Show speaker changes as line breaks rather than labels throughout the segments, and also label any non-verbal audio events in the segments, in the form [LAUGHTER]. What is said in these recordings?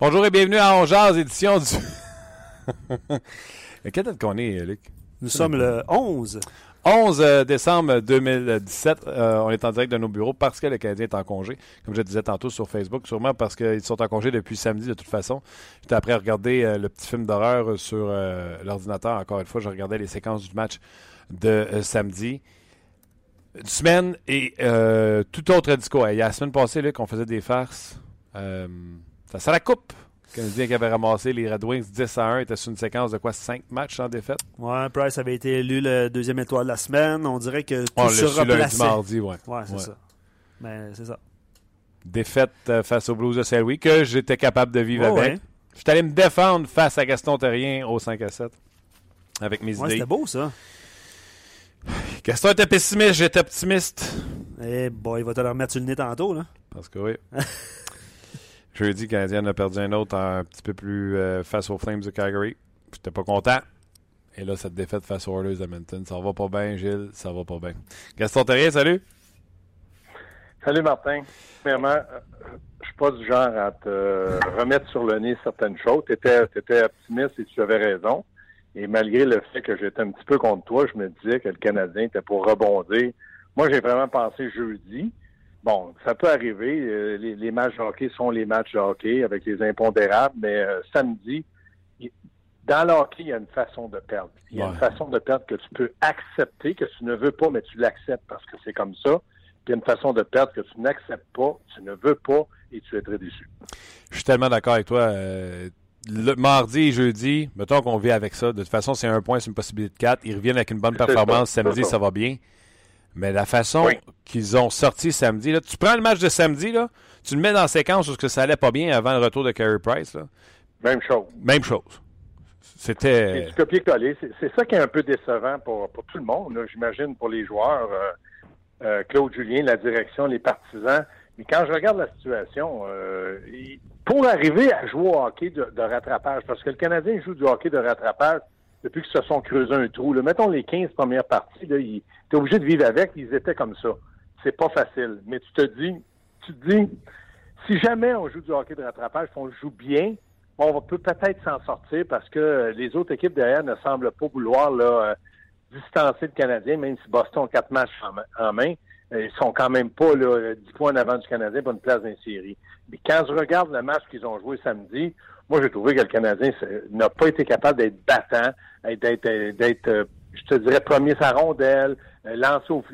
Bonjour et bienvenue à On Jazz, édition du. [LAUGHS] Quelle date qu'on est, Luc?
Nous sommes le 11.
11 euh, décembre 2017. Euh, on est en direct de nos bureaux parce que le Canadien est en congé. Comme je disais tantôt sur Facebook, sûrement parce qu'ils sont en congé depuis samedi de toute façon. J'étais après à regarder euh, le petit film d'horreur sur l'ordinateur. Encore une fois, je regardais les séquences du match de samedi. Une semaine et tout autre discours. Il y a la semaine passée, Luc, on faisait des farces. Ça la coupe. Le Canadien qui avait ramassé les Red Wings 10 à 1 était sur une séquence de quoi 5 matchs en défaite?
Ouais, Price avait été élu le deuxième étoile de la semaine. On dirait que tout
On
se
l'a su
replaçait.
lundi, mardi, ouais.
Ouais, c'est ça. Mais c'est ça.
Défaite euh, face aux Blues de Saint-Louis que j'étais capable de vivre avec.
ouais.
Je suis allé me défendre face à Gaston Terrien au 5 à 7 avec mes
Ouais,
idées.
c'était beau ça.
Gaston était pessimiste, j'étais optimiste.
Eh boy, il va te le remettre sur le nez tantôt, là.
Parce que oui. [LAUGHS] Jeudi, Canadien en a perdu un autre un petit peu plus euh, face aux Flames de Calgary. J'étais pas content? Et là, cette défaite face aux Oilers d'Edmonton. Ça va pas bien, Gilles. Ça va pas bien. Gaston Terrien, salut.
Salut Martin. Premièrement, euh, je suis pas du genre à te remettre sur le nez certaines choses. Tu étais, optimiste et tu avais raison. Et malgré le fait que j'étais un petit peu contre toi, je me disais que le Canadien était pour rebondir. Moi, j'ai vraiment pensé jeudi. Bon, ça peut arriver. euh, Les, les matchs de hockey sont les matchs de hockey avec les impondérables, mais euh, samedi, il- dans le hockey, il y a une façon de perdre. Il y a
Ouais.
une façon de perdre que tu peux accepter, que tu ne veux pas, mais tu l'acceptes parce que c'est comme ça. Puis il y a une façon de perdre que tu n'acceptes pas, tu ne veux pas et tu es très déçu.
Je suis tellement d'accord avec toi. Euh, le mardi et jeudi, mettons qu'on vit avec ça. De toute façon, c'est un point, c'est une possibilité de quatre. Ils reviennent avec une bonne performance
ça,
samedi,
ça
va bien. Mais la façon
Oui.
qu'ils ont sorti samedi, là, tu prends le match de samedi, là, tu le mets dans la séquence où ce que ça allait pas bien avant le retour de Carey Price. Là.
Même chose.
Même chose.
C'est
C'était.
du copier-coller. C'est- ça qui est un peu décevant pour, pour tout le monde, j'imagine, pour les joueurs. euh, euh, Claude Julien, la direction, les partisans. Mais quand je regarde la situation, euh, pour arriver à jouer au hockey de, de rattrapage, parce que le Canadien joue du hockey de rattrapage depuis qu'ils se sont creusés un trou. là. Mettons les 15 premières parties, là, il- t'es obligé de vivre avec, ils étaient comme ça. C'est pas facile. Mais tu te dis, tu te dis, si jamais on joue du hockey de rattrapage, qu'on joue bien, on peut peut-être s'en sortir parce que euh, les autres équipes derrière ne semblent pas vouloir là, euh, distancer le Canadien, même si Boston a quatre matchs en, main- euh, Ils sont quand même pas là, euh, 10 points en avant du Canadien pour une place dans les séries. Mais quand je regarde le match qu'ils ont joué samedi, moi j'ai trouvé que le Canadien n'a pas été capable d'être battant, d'être, d'être euh, je te dirais, premier sa rondelle, euh, lancer au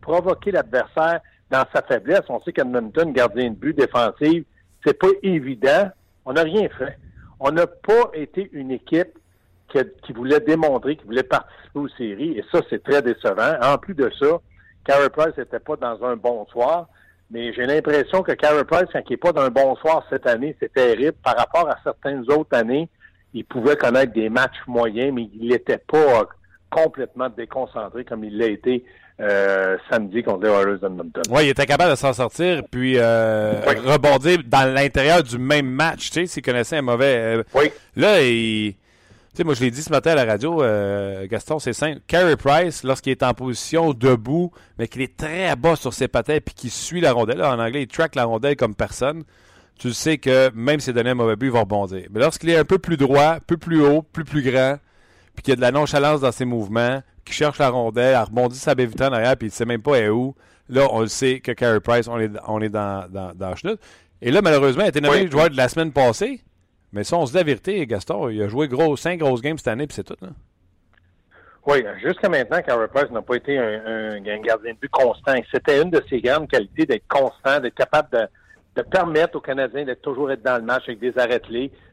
provoquer l'adversaire dans sa faiblesse. On sait qu'Edmonton, gardien de but défensif, c'est pas évident. On n'a rien fait. On n'a pas été une équipe qui voulait démontrer, qui voulait participer aux séries, et ça, c'est très décevant. En plus de ça, Carey Price n'était pas dans un bon soir, mais j'ai l'impression que Carey Price, quand il n'est pas dans un bon soir cette année, c'est terrible. Par rapport à certaines autres années, il pouvait connaître des matchs moyens, mais il n'était pas euh, complètement déconcentré comme il l'a été euh, samedi contre les Oilers d'Edmonton.
Oui, il était capable de s'en sortir puis euh,
Oui.
rebondir dans l'intérieur du même match, tu sais, s'il connaissait un mauvais. euh,
Oui.
Là, il. Tu sais, moi, je l'ai dit ce matin à la radio, euh, Gaston, c'est simple. Carey Price, lorsqu'il est en position debout, mais qu'il est très bas sur ses patins puis qu'il suit la rondelle, là, en anglais, il track la rondelle comme personne, tu le sais que même s'il donnait un mauvais but, il va rebondir. Mais lorsqu'il est un peu plus droit, un peu plus haut, plus plus grand, puis qu'il y a de la nonchalance dans ses mouvements, qu'il cherche la rondelle, elle rebondit sa baie en arrière, puis il ne sait même pas elle est où, là, on le sait que Carey Price, on est, on est dans, dans, dans la. Et là, malheureusement, il a été nommé
Oui.
joueur de la semaine passée. Mais ça, on se dit la vérité, Gaston, il a joué gros, cinq grosses games cette année, puis c'est tout. Là.
Oui, jusqu'à maintenant, Carey Price n'a pas été un, un- un gardien de but constant. C'était une de ses grandes qualités d'être constant, d'être capable de, de permettre aux Canadiens d'être toujours être dans le match avec des arrêts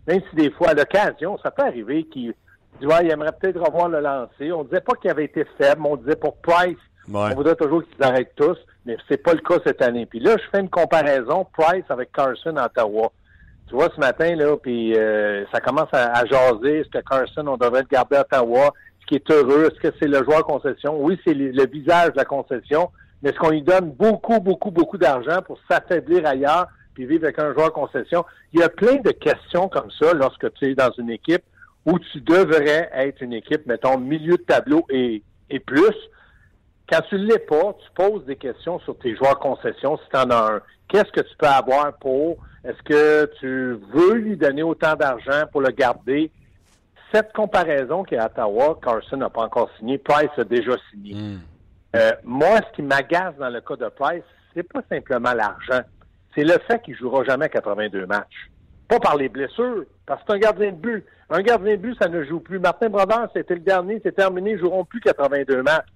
même si des fois, à l'occasion, ça peut arriver qu'il dit ouais, il aimerait peut-être revoir le lancer. On disait pas qu'il avait été faible, mais on disait pour Price, on voudrait toujours qu'ils arrêtent tous, mais c'est pas le cas cette année. Puis là, je fais une comparaison Price avec Carson à Ottawa. Tu vois, ce matin, là, puis euh, ça commence à, jaser. Est-ce que Carson, on devrait le garder à Ottawa? Ce qui est heureux, est-ce que c'est le joueur concession? Oui, c'est le, visage de la concession, mais est-ce qu'on lui donne beaucoup, beaucoup, beaucoup d'argent pour s'affaiblir ailleurs puis vivre avec un joueur concession? Il y a plein de questions comme ça lorsque tu es dans une équipe où tu devrais être une équipe, mettons, milieu de tableau et, et plus. Quand tu ne l'es pas, tu poses des questions sur tes joueurs concessions si tu en as un. Qu'est-ce que tu peux avoir pour? Est-ce que tu veux lui donner autant d'argent pour le garder? Cette comparaison qui est à Ottawa, Carson n'a pas encore signé, Price a déjà signé. Hmm. Euh, moi, ce qui m'agace dans le cas de Price, c'est pas simplement l'argent. C'est le fait qu'il jouera jamais 82 matchs. Pas par les blessures, parce que c'est un gardien de but. Un gardien de but, ça ne joue plus. Martin Brodeur, c'était le dernier, c'est terminé, ils joueront plus 82 matchs.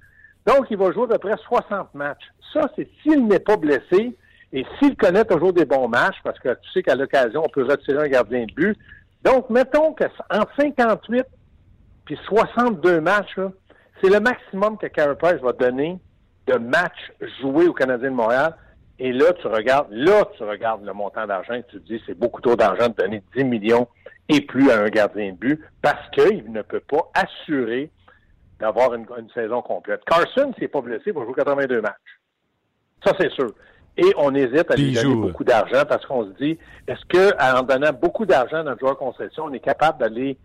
Donc, il va jouer à peu près 60 matchs. Ça, c'est s'il n'est pas blessé et s'il connaît toujours des bons matchs, parce que tu sais qu'à l'occasion, on peut retirer un gardien de but. Donc, mettons qu'en 58 puis 62 matchs, c'est le maximum que Carey Price va donner de matchs joués au Canadien de Montréal. Et là, tu regardes, là, tu regardes le montant d'argent et tu te dis, c'est beaucoup trop d'argent de donner 10 millions et plus à un gardien de but parce qu'il ne peut pas assurer d'avoir une, saison complète. Carson, s'il n'est pas blessé, va jouer 82 matchs. Ça, c'est sûr. Et on hésite à lui donner beaucoup d'argent parce qu'on se dit, est-ce qu'en donnant beaucoup d'argent à notre joueur concession, on est capable d'aller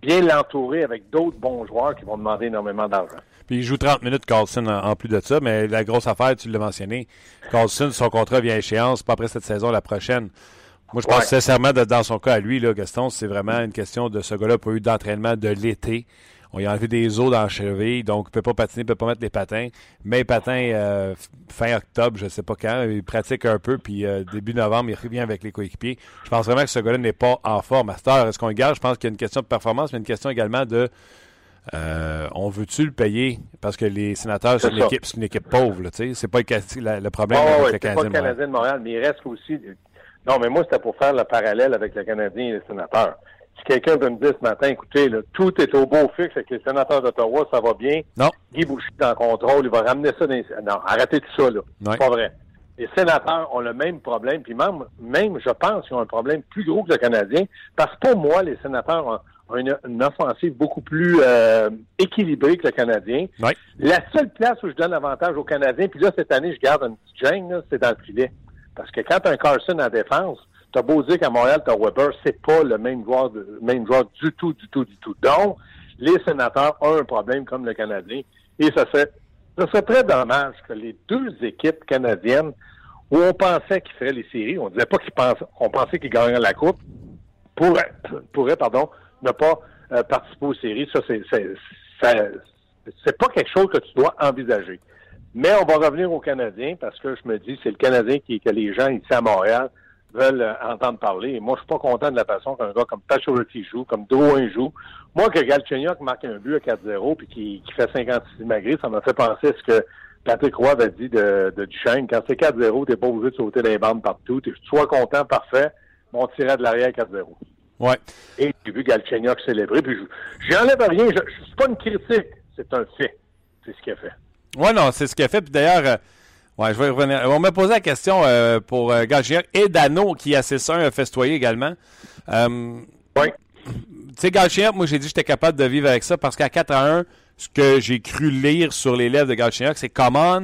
bien l'entourer avec d'autres bons joueurs qui vont demander énormément d'argent?
Puis il joue 30 minutes, Carlson, en, plus de ça, mais la grosse affaire, tu l'as mentionné, Carlson, son contrat vient à échéance, pas après cette saison, la prochaine. Moi, je pense sincèrement, dans son cas à lui, là, Gaston, c'est vraiment une question de ce gars-là pas eu d'entraînement de l'été. On y a enlevé des os dans la cheville, donc il ne peut pas patiner, il ne peut pas mettre les patins. Mais patins euh, fin octobre, je ne sais pas quand, il pratique un peu, puis euh, début novembre, il revient avec les coéquipiers. Je pense vraiment que ce gars-là n'est pas en forme. Master, est-ce qu'on le garde? Je pense qu'il y a une question de performance, mais une question également de euh, on veut-tu le payer? Parce que les sénateurs, c'est une équipe, une équipe pauvre, tu sais. C'est pas le, le problème avec le
Canadien, pas le Canadien de Montréal, mais il reste aussi. Non, mais moi, c'était pour faire le parallèle avec le Canadien et les sénateurs si quelqu'un veut me dire ce matin, écoutez, tout est au beau fixe avec les sénateurs d'Ottawa, ça va bien.
Non.
Guy Boucher est en contrôle, il va ramener ça dans les... Non, arrêtez tout ça, là. C'est pas vrai. Les sénateurs ont le même problème, puis même, même je pense qu'ils ont un problème plus gros que le Canadien, parce que pour moi, les sénateurs ont, une, offensive beaucoup plus euh, équilibrée que le Canadien. La seule place où je donne l'avantage aux Canadiens, puis là, cette année, je garde une petite gêne, c'est dans le filet. Parce que quand un Carson en défense, T'as beau dire qu'à Montréal, t'as Weber, c'est pas le même joueur, même joueur du tout, du tout, du tout. Donc, les sénateurs ont un problème comme le Canadien. Et ça serait, ça très dommage que les deux équipes canadiennes, où on pensait qu'ils feraient les séries, on disait pas qu'ils pensaient, on pensait qu'ils gagneraient la coupe, pourraient, pourraient, pardon, ne pas euh, participer aux séries. Ça, c'est, c'est pas quelque chose que tu dois envisager. Mais on va revenir aux Canadiens parce que je me dis, c'est le Canadien qui, que les gens ici à Montréal veulent euh, entendre parler. Et moi, je suis pas content de la façon qu'un gars comme Pachority joue, comme Drouin joue. Moi, que Galchenyuk marque un but à 4-0 puis qui, qui fait 56 malgré, ça m'a fait penser à ce que Patrick Roy avait dit de, de Duchesne. Quand c'est 4-0, t'es pas obligé de sauter les bandes partout. Tu sois content, parfait, mais on tirait de l'arrière 4-0.
Ouais.
Et j'ai vu Galchenyuk célébrer. Puis j'enlève rien. Je, je suis pas une critique. C'est un fait. C'est ce qu'il a fait.
Ouais, non, c'est ce qu'il a fait. Puis d'ailleurs, euh, Ouais, je vais revenir. On m'a posé la question euh, pour euh, et Dano, qui a ses a festoyé également. Euh,
oui.
Tu sais, Galchenyuk, moi, j'ai dit que j'étais capable de vivre avec ça parce qu'à 4 à 1, ce que j'ai cru lire sur les lèvres de Galchenyuk, c'est comment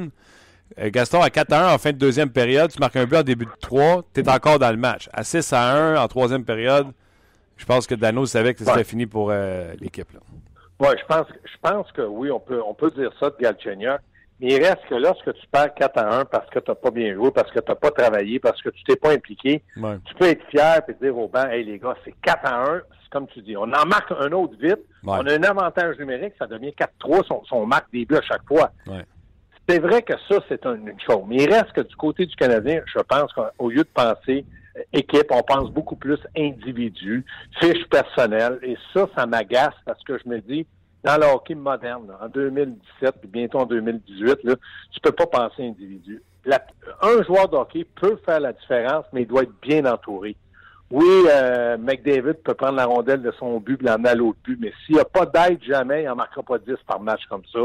euh, Gaston, à 4 à 1 en fin de deuxième période, tu marques un but en début de 3, tu es encore dans le match. À 6 à 1 en troisième période, je pense que Dano savait que c'était fini pour l'équipe.
Oui, je pense, je pense que oui, on peut, on peut dire ça de Galchenyuk. Mais il reste que lorsque tu perds 4 à 1 parce que tu n'as pas bien joué, parce que tu n'as pas travaillé, parce que tu t'es pas impliqué, tu peux être fier et dire au banc, hey les gars, c'est 4 à 1, c'est comme tu dis. On en marque un autre vite. On a un avantage numérique, ça devient 4-3 si on marque des buts à chaque fois. C'est vrai que ça, c'est une chose. Mais il reste que du côté du Canadien, je pense qu'au lieu de penser euh, équipe, on pense beaucoup plus individu, fiche personnelle. Et ça, ça m'agace parce que je me dis, dans le hockey moderne, en 2017 et bientôt en 2018, là, tu peux pas penser individu. un joueur de hockey peut faire la différence, mais il doit être bien entouré. Oui, euh, McDavid peut prendre la rondelle de son but et l'emmener à l'autre but, mais s'il n'y a pas d'aide jamais, il n'en marquera pas 10 par match comme ça.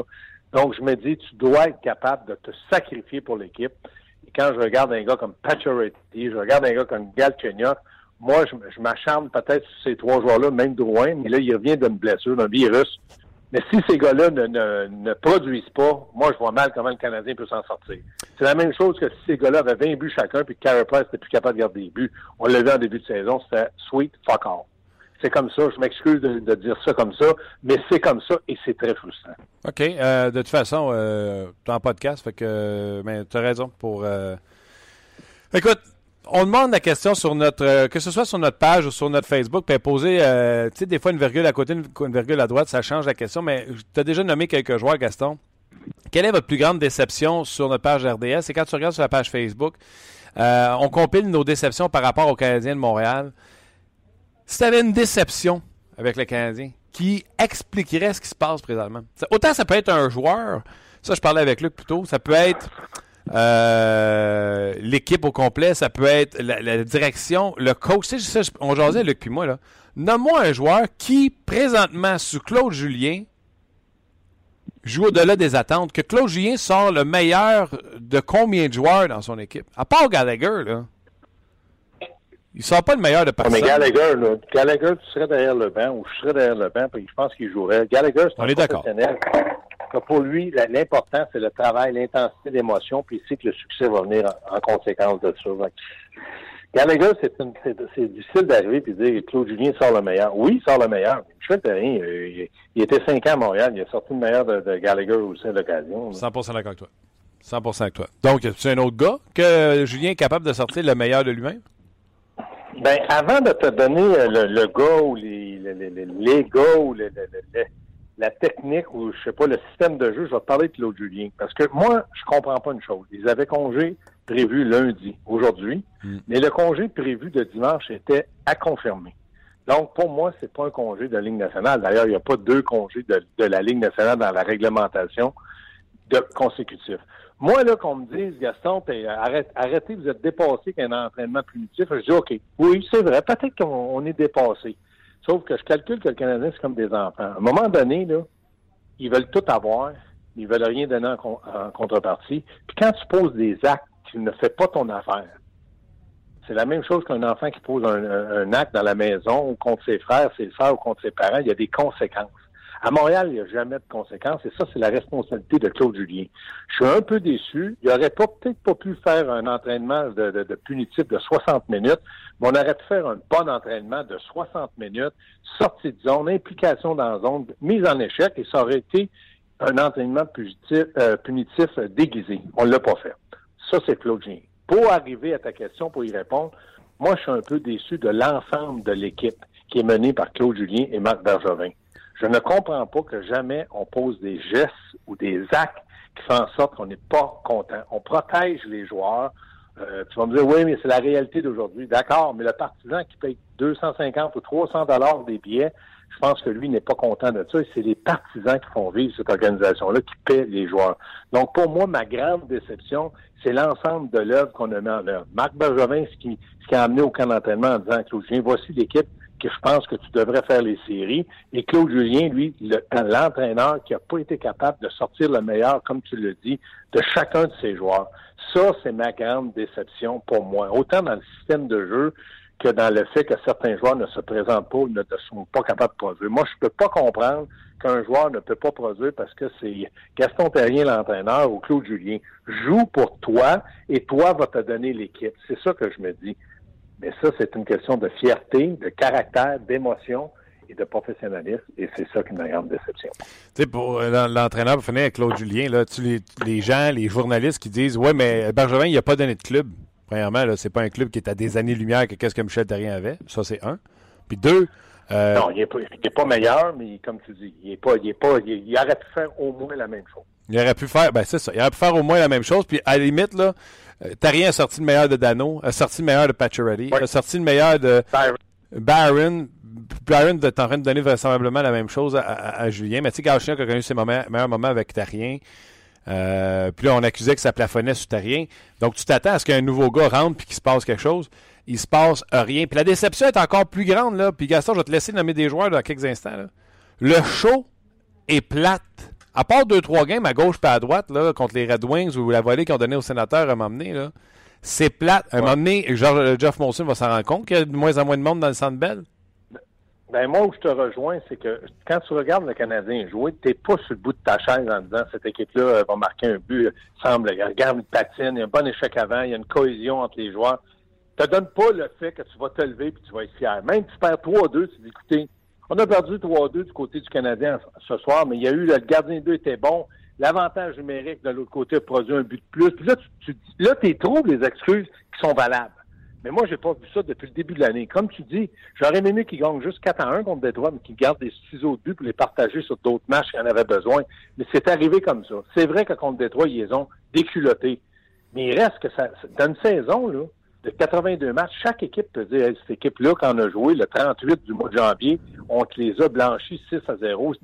Donc, je me dis, tu dois être capable de te sacrifier pour l'équipe. Et quand je regarde un gars comme Pacioretty, je regarde un gars comme Galchenyuk, moi, je, m'acharne peut-être sur ces trois joueurs-là, même Drouin, mais là, il revient d'une blessure, d'un virus. Mais si ces gars-là ne, ne, produisent pas, moi, je vois mal comment le Canadien peut s'en sortir. C'est la même chose que si ces gars-là avaient 20 buts chacun, puis que Carey Price n'était plus capable de garder des buts. On l'a vu en début de saison, c'était sweet fuck off. C'est comme ça. Je m'excuse de, dire ça comme ça, mais c'est comme ça et c'est très frustrant.
OK. Euh, de toute façon, euh, tu en podcast, fait que mais tu as raison pour. Euh... Écoute, on demande la question sur notre, euh, que ce soit sur notre page ou sur notre Facebook, puis poser, euh, tu sais, des fois une virgule à côté, une, virgule à droite, ça change la question, mais tu as déjà nommé quelques joueurs, Gaston. Quelle est votre plus grande déception sur notre page RDS? Et quand tu regardes sur la page Facebook, euh, on compile nos déceptions par rapport aux Canadiens de Montréal. Si tu avais une déception avec le Canadien qui expliquerait ce qui se passe présentement, autant ça peut être un joueur, ça je parlais avec Luc plus tôt, ça peut être euh, l'équipe au complet, ça peut être la, direction, le coach. Tu sais, on jasait Luc puis moi, là. Nomme-moi un joueur qui, présentement, sous Claude Julien, joue au-delà des attentes. Que Claude Julien sort le meilleur de combien de joueurs dans son équipe? À part Gallagher, là. Il sort pas le meilleur de personne.
mais Gallagher, là, Gallagher, tu serais derrière le banc ou je serais derrière le banc, puis je pense qu'il jouerait. Gallagher, c'est un professionnel pour lui, l'important, c'est le travail, l'intensité d'émotion, puis il sait que le succès va venir en, conséquence de ça. Gallagher, c'est difficile d'arriver et de dire Claude Julien sort le meilleur. Oui, il sort le meilleur. Michel Terrien, euh, il, il, était cinq ans à Montréal, il a sorti le meilleur de, Gallagher aussi à l'occasion.
100 d'accord avec toi. 100 avec toi. Donc, tu un autre gars que Julien est capable de sortir le meilleur de lui-même?
Ben, avant de te donner le, le gars ou les, les, les, les gars ou les, la technique ou je sais pas le système de jeu, je vais te parler de Claude Julien. Parce que moi, je comprends pas une chose. Ils avaient congé prévu lundi, aujourd'hui, hmm. mais le congé prévu de dimanche était à confirmer. Donc, pour moi, c'est pas un congé de la Ligue nationale. D'ailleurs, il n'y a pas deux congés de, la Ligue nationale dans la réglementation de consécutif. Moi, là, qu'on me dise, Gaston, arrête, arrêtez, vous êtes dépassé qu'un entraînement primitif, je dis, OK, oui, c'est vrai, peut-être qu'on est dépassé. Sauf que je calcule que le Canadien, c'est comme des enfants. À un moment donné, là, ils veulent tout avoir, ils veulent rien donner en, contrepartie. Puis quand tu poses des actes, tu ne fais pas ton affaire. C'est la même chose qu'un enfant qui pose un, acte dans la maison ou contre ses frères, ses soeurs ou contre ses parents. Il y a des conséquences. À Montréal, il n'y a jamais de conséquences et ça, c'est la responsabilité de Claude Julien. Je suis un peu déçu. Il n'aurait peut-être pas pu faire un entraînement de, de, punitif de 60 minutes, mais on aurait pu faire un bon entraînement de 60 minutes, sortie de zone, implication dans la zone, mise en échec et ça aurait été un entraînement punitif, euh, punitif déguisé. On ne l'a pas fait. Ça, c'est Claude Julien. Pour arriver à ta question, pour y répondre, moi, je suis un peu déçu de l'ensemble de l'équipe qui est menée par Claude Julien et Marc Bergevin. Je ne comprends pas que jamais on pose des gestes ou des actes qui font en sorte qu'on n'est pas content. On protège les joueurs. Euh, tu vas me dire, oui, mais c'est la réalité d'aujourd'hui. D'accord, mais le partisan qui paye 250 ou 300 dollars des billets, je pense que lui n'est pas content de ça. Et c'est les partisans qui font vivre cette organisation-là qui paient les joueurs. Donc, pour moi, ma grande déception, c'est l'ensemble de l'œuvre qu'on a mis en œuvre. Marc Bergevin, ce qui, ce qui a amené au camp d'entraînement en disant, Claude, voici l'équipe que je pense que tu devrais faire les séries. Et Claude Julien, lui, l'entraîneur qui n'a pas été capable de sortir le meilleur, comme tu le dis, de chacun de ses joueurs. Ça, c'est ma grande déception pour moi. Autant dans le système de jeu que dans le fait que certains joueurs ne se présentent pas ou ne sont pas capables de produire. Moi, je ne peux pas comprendre qu'un joueur ne peut pas produire parce que c'est Gaston Terrien, l'entraîneur, ou Claude Julien. Joue pour toi et toi va te donner l'équipe. C'est ça que je me dis. Mais ça, c'est une question de fierté, de caractère, d'émotion et de professionnalisme. Et c'est ça qui me grande déception.
Tu sais, pour euh, l'entraîneur, pour finir avec Claude Julien, là, les, les, gens, les journalistes qui disent Ouais, mais Bergevin, il n'a pas donné de club. Premièrement, là, c'est pas un club qui est à des années-lumière que qu'est-ce que Michel Terrien avait. Ça, c'est un. Puis deux.
Euh, non, il n'est pas, pas, meilleur, mais comme tu dis, il, est pas, il, est pas, il, aurait pu faire au moins la même chose.
Il aurait pu faire, ben c'est ça, il aurait pu faire au moins la même chose. Puis à la limite, là, euh, Tarien a sorti le meilleur de Dano, a sorti le meilleur de Pacioretty, a sorti le meilleur de Byron. Byron est en train de donner vraisemblablement la même chose à, Julien. Mais tu sais, a connu ses moments, meilleurs moments avec Tarien. Euh, puis là, on accusait que ça plafonnait sous rien. Donc, tu t'attends à ce qu'un nouveau gars rentre puis qu'il se passe quelque chose. Il se passe rien. Puis la déception est encore plus grande. Là. Puis Gaston, je vais te laisser nommer des joueurs dans quelques instants. Le show est plate. À part deux, trois games à gauche et à droite, là, contre les Red Wings ou la volée qu'ils ont donnée au sénateur à m'emmener, là, c'est plate. À un moment donné, genre, Jeff Monson va s'en rendre compte qu'il y a de moins en moins de monde dans le centre belle.
Ben moi, où je te rejoins, c'est que quand tu regardes le Canadien jouer, t'es pas sur le bout de ta chaise en disant cette équipe-là euh, va marquer un but, semble, regarde une patine, il y a un bon échec avant, il y a une cohésion entre les joueurs. Te donne pas le fait que tu vas te lever et tu vas être fier. Même si tu perds 3-2, tu dis écoutez, on a perdu 3-2 du côté du Canadien ce soir, mais il y a eu le gardien 2 était bon. L'avantage numérique de l'autre côté a produit un but de plus. Puis là, tu, tu là, trouves les excuses qui sont valables. Mais moi, j'ai pas vu ça depuis le début de l'année. Comme tu dis, j'aurais aimé qu'ils gagnent juste 4 à 1 contre Détroit, mais qu'ils gardent des ciseaux de but pour les partager sur d'autres matchs qui en avaient besoin. Mais c'est arrivé comme ça. C'est vrai que contre Détroit, ils les ont déculottés. Mais il reste que ça, dans une saison, là, de 82 matchs, chaque équipe peut dire, cette équipe-là, quand on a joué le 38 du mois de janvier, on te les a blanchis 6 à 0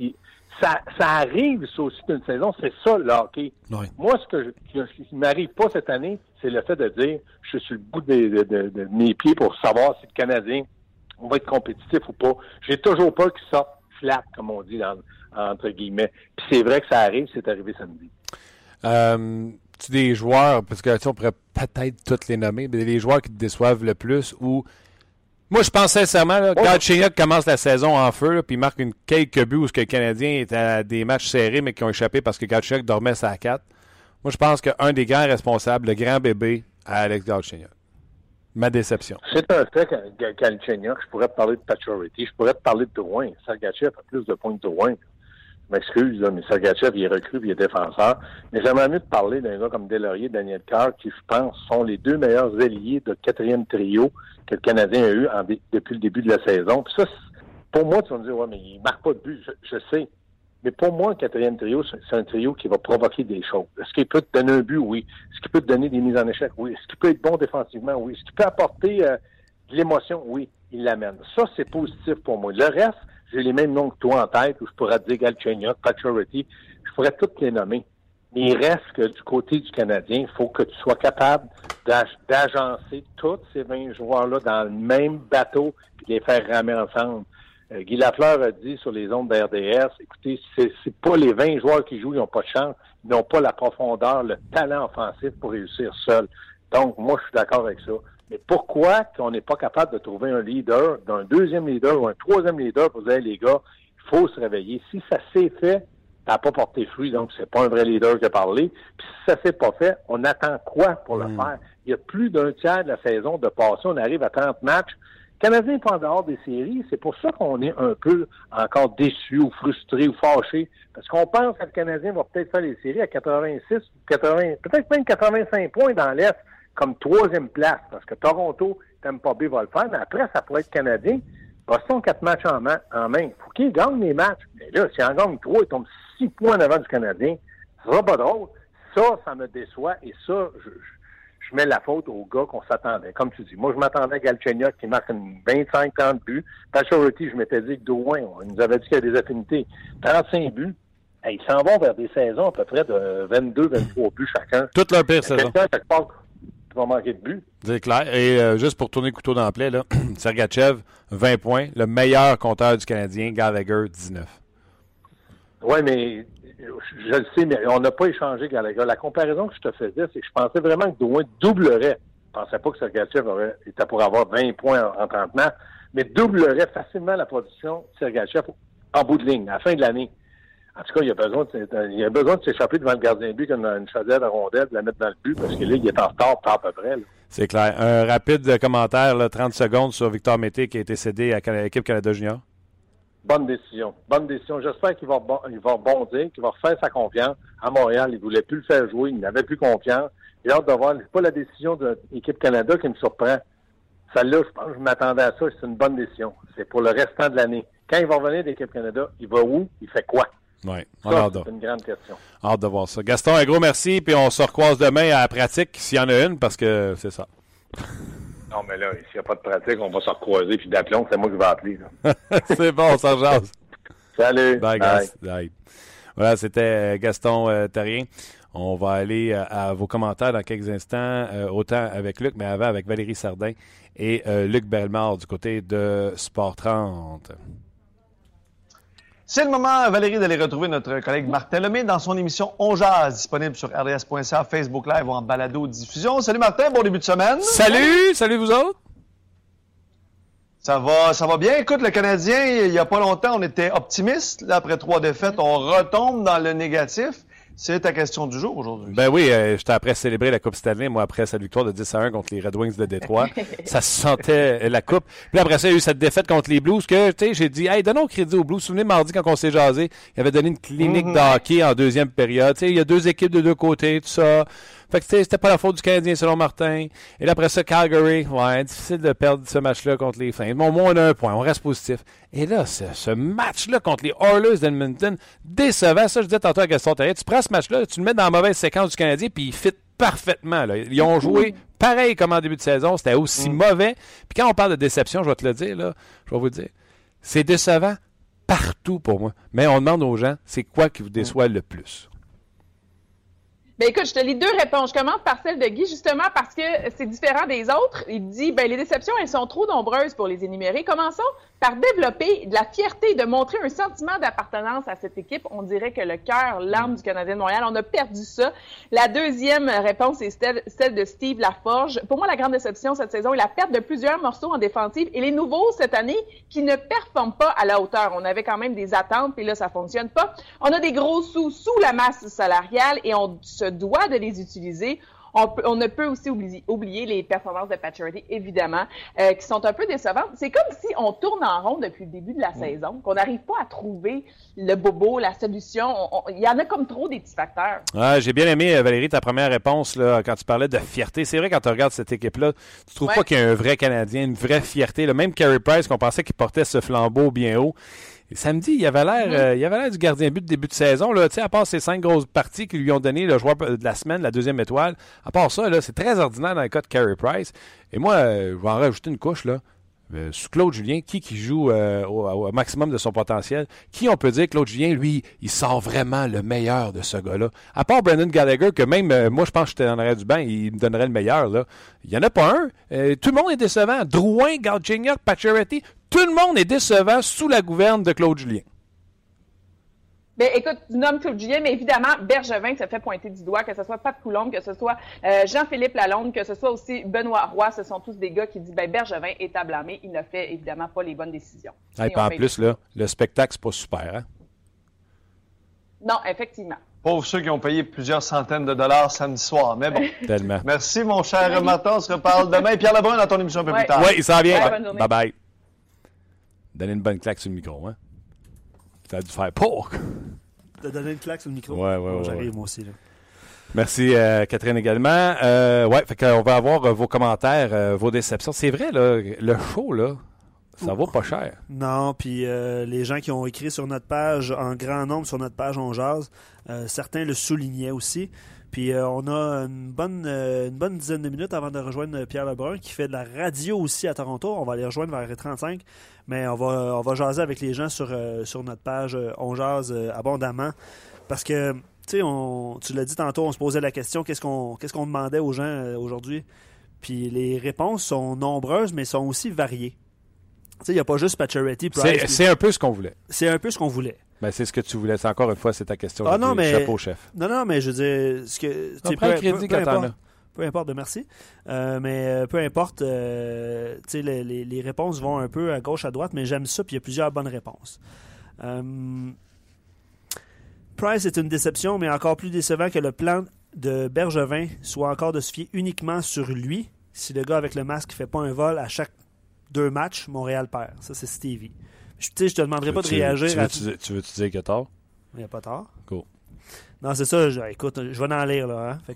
ça, ça arrive, ça aussi, d'une saison. C'est ça, le hockey. Moi, ce que je, qui m'arrive pas cette année, c'est le fait de dire, je suis sur le bout de, mes pieds pour savoir si le Canadien on va être compétitif ou pas. J'ai toujours peur qu'il sorte flat, comme on dit, entre guillemets. Puis c'est vrai que ça arrive, c'est arrivé samedi.
Euh, tu des joueurs, parce que tu on pourrait peut-être toutes les nommer, mais les joueurs qui te déçoivent le plus ou moi, je pense sincèrement, là, quand commence la saison en feu, puis marque une quelques buts où le Canadien est à des matchs serrés, mais qui ont échappé parce que Galchenyuk dormait à 4. Moi, je pense qu'un des grands responsables, le grand bébé, à Alex Galchenyuk. Ma déception.
C'est un fait que Galchenyuk, je pourrais te parler de Paturity, je pourrais te parler de Drouin. Sergachev a plus de points que Drouin. M'excuse, mais Sergachev, il est recru, il est défenseur. Mais j'aimerais mieux te parler d'un gars comme Delaurier, Daniel Carr, qui, je pense, sont les deux meilleurs alliés de quatrième trio que le Canadien a eu depuis le début de la saison. Puis ça, pour moi, tu vas me dire, ouais, mais il marque pas de but, je, sais. Mais pour moi, le quatrième trio, c'est un trio qui va provoquer des choses. Est-ce qu'il peut te donner un but? Oui. Est-ce qu'il peut te donner des mises en échec? Oui. Est-ce qu'il peut être bon défensivement? Oui. Est-ce qu'il peut apporter euh, de l'émotion? Oui. Il l'amène. Ça, c'est positif pour moi. Le reste, j'ai les mêmes noms que toi en tête, où je pourrais dire Galchenyuk, Paturity. Je pourrais toutes les nommer. Mais il reste que du côté du Canadien, il faut que tu sois capable d'agencer tous ces 20 joueurs-là dans le même bateau et les faire ramer ensemble. Euh, Guy Lafleur a dit sur les ondes d'RDS, écoutez, c'est pas les 20 joueurs qui jouent, ils n'ont pas de chance, ils n'ont pas la profondeur, le talent offensif pour réussir seuls. Donc, moi, je suis d'accord avec ça. Mais pourquoi qu'on n'est pas capable de trouver un leader, d'un deuxième leader ou un troisième leader pour dire, les gars, il faut se réveiller. Si ça s'est fait, ça n'a pas porté fruit, donc c'est pas un vrai leader qui a parlé. Puis si ça s'est pas fait, on attend quoi pour le hmm. faire? Il y a plus d'un tiers de la saison de passé, on arrive à 30 matchs. Le Canadien n'est pas en dehors des séries. C'est pour ça qu'on est un peu encore déçu ou frustré ou fâché. Parce qu'on pense que le Canadien va peut-être faire les séries à 86, 80, peut-être même 85 points dans l'Est comme troisième place. Parce que Toronto, Tampa Bay va le faire. Mais après, ça pourrait être Canadien. Boston, quatre matchs en main. En main. faut qu'il gagne les matchs. Mais là, si en gagne trois, il tombe six points en avant du Canadien. Ce sera pas drôle. Ça, ça me déçoit. Et ça, je, je mets la faute aux gars qu'on s'attendait. Comme tu dis, moi, je m'attendais à Galchenyuk qui marque une 25-30 buts. Pachority, je m'étais dit que Douin, on nous avait dit qu'il y a des affinités. 35 buts. ils s'en vont vers des saisons à peu près de 22-23 buts chacun.
Toute leur pire saison.
Tu vas manquer de buts.
C'est clair. Et euh, juste pour tourner le couteau dans la plaie, là, [CLEARS THROAT] Sergachev, 20 points. Le meilleur compteur du Canadien, Gallagher, 19.
Oui, mais je le sais, mais on n'a pas échangé Gallagher. La comparaison que je te faisais, c'est que je pensais vraiment que Douin doublerait. Je ne pensais pas que Sergachev aurait, était pour avoir 20 points en, 30 matchs, mais doublerait facilement la production de Sergachev en bout de ligne, à la fin de l'année. En tout cas, il y a besoin de, il a besoin de s'échapper devant le gardien de but comme une chaudière de rondelle, de la mettre dans le but, parce que là, il est en retard, pas à peu près.
C'est clair. Un rapide commentaire, 30 secondes, sur Victor Mété qui a été cédé à l'équipe Canada Junior.
Bonne décision. Bonne décision. J'espère qu'il va, il va rebondir, qu'il va refaire sa confiance. À Montréal, il voulait plus le faire jouer, il n'avait plus confiance. J'ai hâte de voir. C'est pas la décision de l'équipe Canada qui me surprend. Celle-là, je pense que je m'attendais à ça. C'est une bonne décision. C'est pour le restant de l'année. Quand il va revenir d'équipe Canada, il va où? Il fait quoi?
Oui,
c'est une grande question.
Hâte de voir ça. Gaston, un gros merci, puis on se recroise demain à la pratique, s'il y en a une, parce que c'est ça. [LAUGHS]
Non, mais là, s'il n'y a pas de pratique, on va se recroiser, puis d'aplomb, c'est moi qui vais appeler. [LAUGHS]
c'est bon, ça jase.
Salut.
Bye, Voilà, c'était Gaston euh, Terrien. On va aller à, à vos commentaires dans quelques instants, euh, autant avec Luc, mais avant avec Valérie Sardin et euh, Luc Bellemare du côté de Sport 30.
C'est le moment, Valérie, d'aller retrouver notre collègue Martin Lemay dans son émission On Jazz, disponible sur rds.ca, Facebook Live ou en balado-diffusion. Salut Martin, bon début de semaine.
Salut! Salut vous autres!
Ça va, ça va bien? Écoute, le Canadien, il y a pas longtemps, on était optimiste. Là, après trois défaites, on retombe dans le négatif. C'est ta question du jour aujourd'hui.
Ben oui, euh, j'étais après célébrer la Coupe Stanley, moi, après sa victoire de 10 à 1 contre les Red Wings de Détroit. [LAUGHS] ça se sentait euh, la Coupe. Puis après ça, il y a eu cette défaite contre les Blues que, tu sais, j'ai dit, hey, donnons crédit aux Blues. Souvenez, mardi, quand on s'est jasé, il avait donné une clinique de hockey en deuxième période. Tu sais, il y a deux équipes de deux côtés, tout ça. Fait que, c'était pas la faute du Canadien, selon Martin. Et là, après ça, Calgary, ouais, difficile de perdre ce match-là contre les Flames. Bon, au moins, on a un point, on reste positif. Et là, ce, ce match-là contre les Oilers d'Edmonton, décevant. Ça, je disais tantôt à Gaston Terrier, tu prends ce match-là, tu le mets dans la mauvaise séquence du Canadien, puis il fit parfaitement. Là. Ils ont joué pareil comme en début de saison. C'était aussi mauvais. Puis quand on parle de déception, je vais te le dire, là, je vais vous le dire, c'est décevant partout pour moi. Mais on demande aux gens, c'est quoi qui vous déçoit le plus?
Ben écoute, je te lis deux réponses. Je commence par celle de Guy, justement parce que c'est différent des autres. Il dit, ben les déceptions, elles sont trop nombreuses pour les énumérer. Commençons par développer de la fierté, de montrer un sentiment d'appartenance à cette équipe. On dirait que le cœur, l'âme du Canadien de Montréal, on a perdu ça. La deuxième réponse est celle, celle de Steve Laforge. Pour moi, la grande déception cette saison est la perte de plusieurs morceaux en défensive et les nouveaux cette année qui ne performent pas à la hauteur. On avait quand même des attentes, puis là, ça fonctionne pas. On a des gros sous sous la masse salariale et on se doit de les utiliser. On, peut- on ne peut aussi oublier, oublier les performances de Pacioretty, évidemment, euh, qui sont un peu décevantes. C'est comme si on tourne en rond depuis le début de la saison, qu'on n'arrive pas à trouver le bobo, la solution. On- on- Il y en a comme trop des petits facteurs.
Ouais, j'ai bien aimé, euh, Valérie, ta première réponse là, quand tu parlais de fierté. C'est vrai, quand tu regardes cette équipe-là, tu trouves
Ouais.
pas qu'il y a un vrai Canadien, une vraie fierté. là. Même Carey Price, qu'on pensait qu'il portait ce flambeau bien haut. Et samedi, il avait l'air euh, il avait l'air du gardien but de début de saison. Là, à part ces cinq grosses parties qui lui ont donné le joueur de la semaine, la deuxième étoile. À part ça, là, c'est très ordinaire dans le cas de Carey Price. Et moi, euh, je vais en rajouter une couche. là. Euh, sous Claude Julien, qui qui joue euh, au, au maximum de son potentiel, qui on peut dire Claude Julien, lui, il sort vraiment le meilleur de ce gars-là. À part Brendan Gallagher, que même euh, moi je pense que j'étais en arrière du banc, il me donnerait le meilleur. Là. Il n'y en a pas un. Tout le monde est décevant. Drouin, Galchenyuk, Pacioretty, tout le monde est décevant sous la gouverne de Claude Julien.
Ben, écoute, tu nommes Claude Julien, mais évidemment, Bergevin se fait pointer du doigt, que ce soit Pat Coulombe, que ce soit euh, Jean-Philippe Lalonde, que ce soit aussi Benoît Roy, ce sont tous des gars qui disent, ben, Bergevin est à blâmer, il ne fait évidemment pas les bonnes décisions.
Ah, et puis en plus, là, le spectacle, c'est pas super. Hein?
Non, effectivement.
Pauvres ceux qui ont payé plusieurs centaines de dollars samedi soir. Mais bon, [LAUGHS]
Tellement.
merci mon cher Martin. On se reparle demain. Pierre Lebrun dans ton émission un peu
Ouais.
plus tard.
Oui, il s'en vient.
Ouais,
bye bye. Donnez une bonne claque sur le micro. Hein? A dû faire pour.
T'as donné une claque sur le micro?
Ouais, ouais, ouais,
J'arrive
ouais.
moi aussi. Là.
Merci euh, Catherine également. Euh, ouais, fait qu'on va avoir euh, vos commentaires, euh, vos déceptions. C'est vrai là, le show là, ça vaut pas cher.
Non, puis les gens qui ont écrit sur notre page, en grand nombre sur notre page On Jase, certains le soulignaient aussi. Puis euh, on a une bonne, euh, une bonne dizaine de minutes avant de rejoindre Pierre Lebrun qui fait de la radio aussi à Toronto. On va aller rejoindre vers les 35, mais on va, on va jaser avec les gens sur, euh, sur notre page euh, On Jase euh, abondamment. Parce que, tu sais, tu l'as dit tantôt, on se posait la question qu'est-ce qu'on demandait aux gens euh, aujourd'hui? Puis les réponses sont nombreuses, mais sont aussi variées. Tu sais, il n'y a pas juste Pacioretty, Price.
C'est un peu ce qu'on voulait.
c'est un peu ce qu'on voulait.
Ben, c'est ce que tu voulais. C'est encore une fois, c'est ta question.
Ah non, mais-
Chapeau chef.
Non, non, mais je veux dire, ce que, tu sais,
prends le
peu,
crédit
peu- peu
quand t'en
importe,
as.
peu importe, ben merci. Euh, mais euh, peu importe, euh, tu sais, les, les- les réponses vont un peu à gauche, à droite, mais j'aime ça, puis il y a plusieurs bonnes réponses. Euh, Price est une déception, mais encore plus décevant que le plan de Bergevin soit encore de se fier uniquement sur lui. Si le gars avec le masque fait pas un vol à chaque deux matchs, Montréal perd. Ça, c'est Stevie. Je, te demanderai pas de
Tu-
réagir
Tu
à
veux-tu tu dire que tort?
il n'y a pas tard.
Cool.
Non, c'est ça. je- écoute, je vais en lire, là. Hein? Fait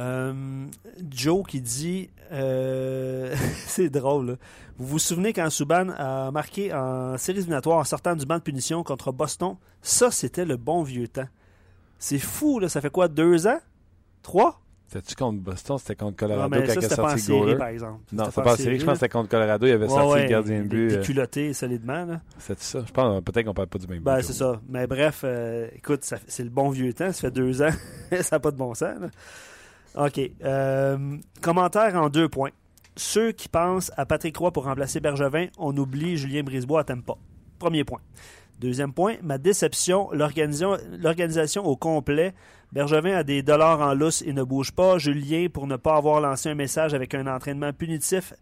Euh, Joe qui dit euh, [LAUGHS] c'est drôle. là. Vous vous souvenez quand Subban a marqué en séries éliminatoires en sortant du banc de punition contre Boston? Ça, c'était le bon vieux temps. C'est fou, là. Ça fait quoi Deux ans? Trois?
C'était-tu contre Boston? C'était contre
Ouais,
Colorado
mais ça,
il a
c'était pas en
sorti
série,
Goaler?
par exemple.
Non,
C'était
pas en série. Je pense que c'était contre Colorado. Il avait
Ouais,
sorti
ouais,
le gardien de but.
Des
euh,
culottés solidement.
C'est ça. Je pense peut-être qu'on parle pas du même
Ben,
but.
c'est ça. Mais bref, euh, écoute, c'est le bon vieux temps. Ça fait deux ans. [LAUGHS] ça n'a pas de bon sens. là. OK. euh, commentaire en deux points. Ceux qui pensent à Patrick Roy pour remplacer Bergevin, on oublie Julien Brisebois à Tampa. Premier point. Deuxième point, ma déception, l'organisation au complet. Bergevin a des dollars en lousse et ne bouge pas. Julien, pour ne pas avoir lancé un message avec un entraînement punitif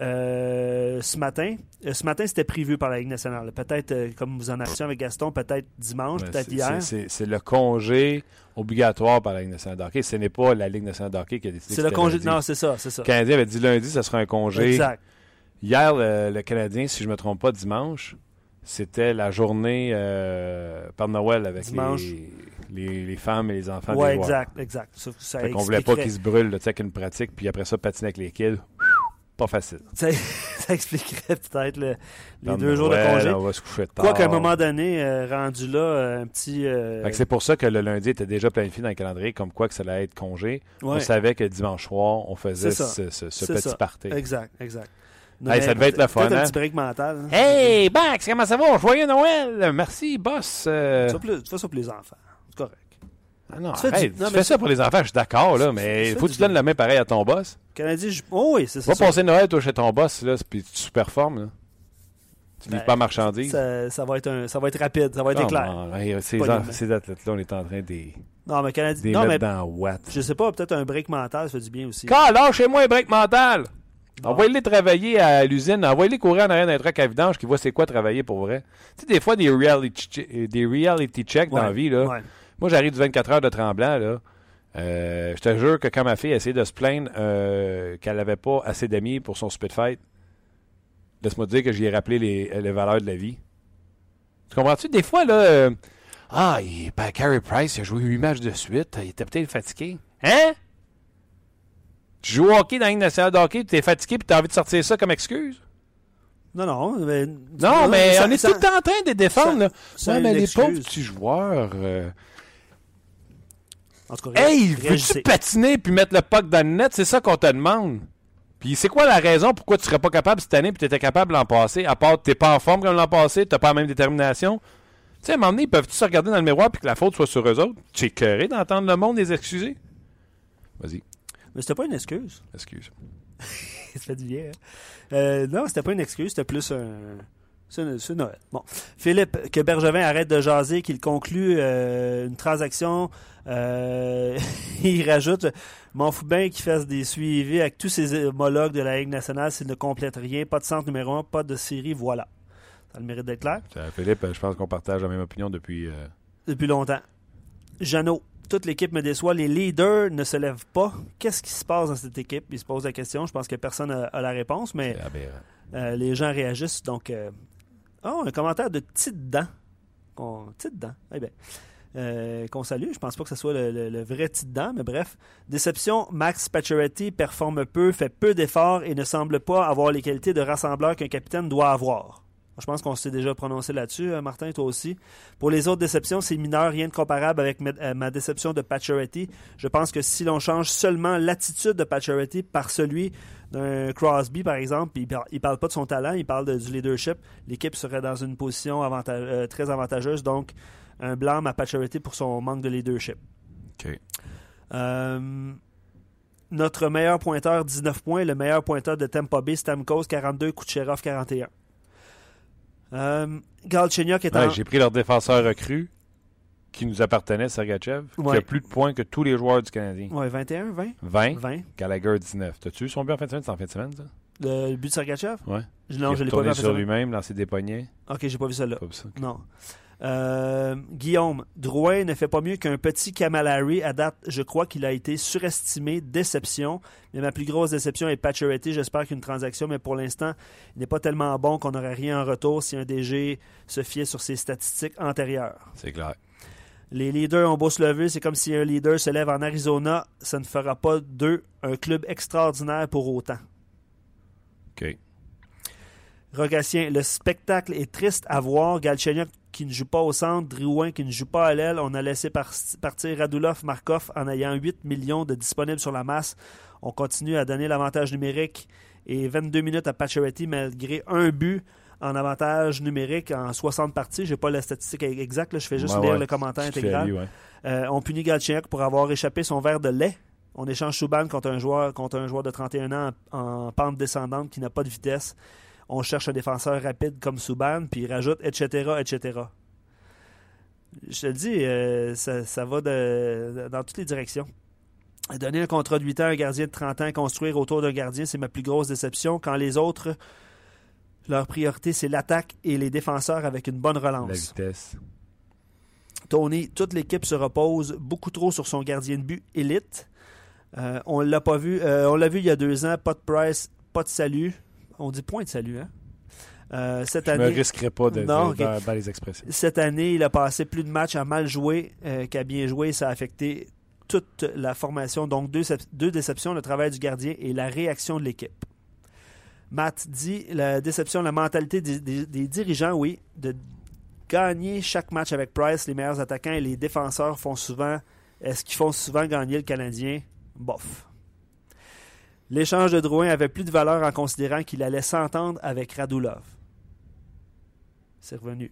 euh, ce matin. Euh, ce matin, c'était prévu par la Ligue nationale. Peut-être, euh, comme vous en avez avec Gaston, peut-être dimanche, peut-être hier.
c'est- le congé obligatoire par la Ligue nationale de hockey. Ce n'est pas la Ligue nationale de hockey qui a décidé
C'est le congé.
lundi.
Non, c'est ça, c'est ça.
Le Canadien avait dit lundi, ça sera un congé.
Exact.
Hier, le, le Canadien, si je ne me trompe pas, dimanche, c'était la journée par Noël avec
Dimanche.
les, les, les femmes et les enfants
Ouais,
des joueurs.
exact, exact. Ça, ça
Fait qu'on voulait pas qu'ils se brûlent là, tu sais, avec une pratique, puis après ça, patiner avec les kids. Pas facile.
ça, [LAUGHS] ça expliquerait peut-être le- les deux jours de congé.
On va se coucher tard.
Quoi qu'à un moment donné, euh, rendu là, euh, un petit. euh,
Fait que c'est pour ça que le lundi était déjà planifié dans le calendrier, comme quoi que ça allait être congé. On savait que dimanche soir, on faisait ce, ce- ce
C'est
petit
ça.
party.
Exact, exact.
Hey, ça devait être le fun,
Peut-être un
hein?
petit break mental. hein.
Hey, Bax, comment ça va? Joyeux Noël! Merci, boss! Euh,
tu fais ça pour les enfants.
Ah non,
Tu fais du-
arrête,
non,
tu
mais
fais ça pour les enfants, je suis d'accord, là, mais il faut que tu donnes
bien.
la main pareil à ton boss.
Canadien, je... oh oui, c'est
Va
ça.
passer Noël, toi, chez ton boss, là, puis tu superformes, là. Tu livres
Ben,
pas en marchandises.
Ça, ça va être un, ça va être rapide, ça va être
Non,
éclair.
non, hey, ces,
Pas
athlètes-là, on est en train de les,
Non, mais Canadien. Non, mais
dans Watt.
je sais pas, peut-être un break mental, ça fait du bien aussi.
Quand lâchez-moi un break mental! Envoyez-les travailler à l'usine, envoyez-les courir en arrière d'un truck à vidange qui voit c'est quoi travailler pour vrai. Tu sais, des fois, des reality, des reality checks dans la vie, là.
Ouais.
Moi, j'arrive du 24 heures de tremblant, là. Euh, je te jure que quand ma fille a essayé de se plaindre euh, qu'elle n'avait pas assez d'amis pour son souper de fête, laisse-moi te dire que j'y ai rappelé les, les valeurs de la vie. Tu comprends-tu? Des fois, là, euh, ah, il, ben, Carey Price, il a joué 8 matchs de suite, il était peut-être fatigué. Hein? Tu joues au hockey dans la Ligue nationale de hockey, tu es fatigué puis tu as envie de sortir ça comme excuse?
Non, non. Mais,
Non, mais
ça-
on est
ça-
tout le temps en train de défendre. là. Ouais, mais les pauvres petits joueurs.
En tout cas,
Hey, veux-tu patiner puis mettre le puck dans le net? C'est ça qu'on te demande. Puis c'est quoi la raison pourquoi tu serais pas capable cette année puis tu étais capable l'an passé, à part que t'es pas en forme comme l'an passé, t'as pas la même détermination? Tu sais, à un moment donné, ils peuvent-tu se regarder dans le miroir puis que la faute soit sur eux autres? Tu es cœuré d'entendre le monde les excuser? Vas-y,
Mais c'était pas une excuse.
excuse. [LAUGHS]
Ça fait du bien. hein. Euh, non, c'était pas une excuse, c'était plus un. C'est Noël. Bon. Philippe, que Bergevin arrête de jaser, qu'il conclut euh, une transaction. euh, [LAUGHS] il rajoute M'en fous bien qu'il fasse des suivis avec tous ses homologues de la Ligue nationale s'il ne complète rien. Pas de centre numéro un, pas de série, voilà. Ça a le mérite d'être clair.
Philippe, je pense qu'on partage la même opinion depuis. euh,
Depuis longtemps. Jeannot, toute l'équipe me déçoit. Les leaders ne se lèvent pas. Qu'est-ce qui se passe dans cette équipe? Il se pose la question. Je pense que personne n'a a la réponse, mais euh, les gens réagissent. Donc, euh, oh, un commentaire de Petite Dent. Eh bien. euh, qu'on salue. Je pense pas que ce soit le, vrai Dent, mais bref. Déception, Max Pacioretty performe peu, fait peu d'efforts et ne semble pas avoir les qualités de rassembleur qu'un capitaine doit avoir. Je pense qu'on s'est déjà prononcé là-dessus, euh, Martin, toi aussi. Pour les autres déceptions, c'est mineur, rien de comparable avec ma, euh, ma déception de Pacioretty. Je pense que si l'on change seulement l'attitude de Pacioretty par celui d'un Crosby, par exemple, il parle, il parle pas de son talent, il parle de- du leadership, l'équipe serait dans une position euh, très avantageuse. Donc, un blâme à Pacioretty pour son manque de leadership.
OK.
Euh, notre meilleur pointeur, 19 points. Le meilleur pointeur de Tampa Bay, Stamkos, 42, Kucherov, 41. Euh, Galchenyuk est
Ouais,
en...
J'ai pris leur défenseur recru qui nous appartenait, Sergachev, qui
Ouais.
a plus de points que tous les joueurs du Canadien.
Ouais, 21, 20?
20,
20.
Gallagher 19. T'as-tu son but en fin de semaine? C'est en fin de semaine, ça?
Le but de Sergachev?
Ouais.
Je- Non,
Il
je l'ai pas vu de
sur lui-même, lancé des poignets.
Ok, j'ai pas vu celle-là.
Pas vu ça.
Non. Euh, Guillaume, Drouin ne fait pas mieux qu'un petit Kamalari. À date, je crois qu'il a été surestimé. Déception. Mais ma plus grosse déception est Pacioretty. J'espère qu'une transaction, mais pour l'instant, il n'est pas tellement bon qu'on n'aurait rien en retour si un DG se fiait sur ses statistiques antérieures.
C'est clair.
Les leaders ont beau se lever, c'est comme si un leader se lève en Arizona. Ça ne fera pas d'eux un club extraordinaire pour autant.
OK.
Rogatien, le spectacle est triste à voir. Galchenyuk qui ne joue pas au centre, Drouin qui ne joue pas à l'aile. On a laissé par- partir Radulov, Markov en ayant 8 millions de disponibles sur la masse. On continue à donner l'avantage numérique et 22 minutes à Pacioretty malgré un but en avantage numérique en 60 parties. J'ai pas la statistique exacte, là, je fais juste
Ouais,
lire
ouais.
le commentaire intégral.
ouais.
Euh, on punit Galchenyuk pour avoir échappé son verre de lait. On échange Souban contre un joueur, contre un joueur de 31 ans en, en pente descendante qui n'a pas de vitesse. On cherche un défenseur rapide comme Souban, puis il rajoute etc., etc. Je te le dis, euh, ça, ça va de- dans toutes les directions. Donner un contrat de 8 ans à un gardien de 30 ans, construire autour d'un gardien, c'est ma plus grosse déception. Quand les autres, leur priorité, c'est l'attaque et les défenseurs avec une bonne relance.
La vitesse.
Tony, toute l'équipe se repose beaucoup trop sur son gardien de but élite. Euh, on l'a pas vu. euh, on l'a vu il y a deux ans. Pas de price, pas de salut. On dit point de salut, hein? Euh, cette
Je me
année,
risquerais pas de,
Non,
de-
ok.
dans, dans les expressions.
cette année, il a passé plus de matchs à mal jouer euh, qu'à bien jouer. Ça a affecté toute la formation. Donc, deux, déceptions, le travail du gardien et la réaction de l'équipe. Matt dit la déception, la mentalité des, des- des dirigeants, oui, de gagner chaque match avec Price. Les meilleurs attaquants et les défenseurs font souvent. Est-ce qu'ils font souvent gagner le Canadien? Bof. L'échange de Drouin avait plus de valeur en considérant qu'il allait s'entendre avec Radulov. C'est revenu.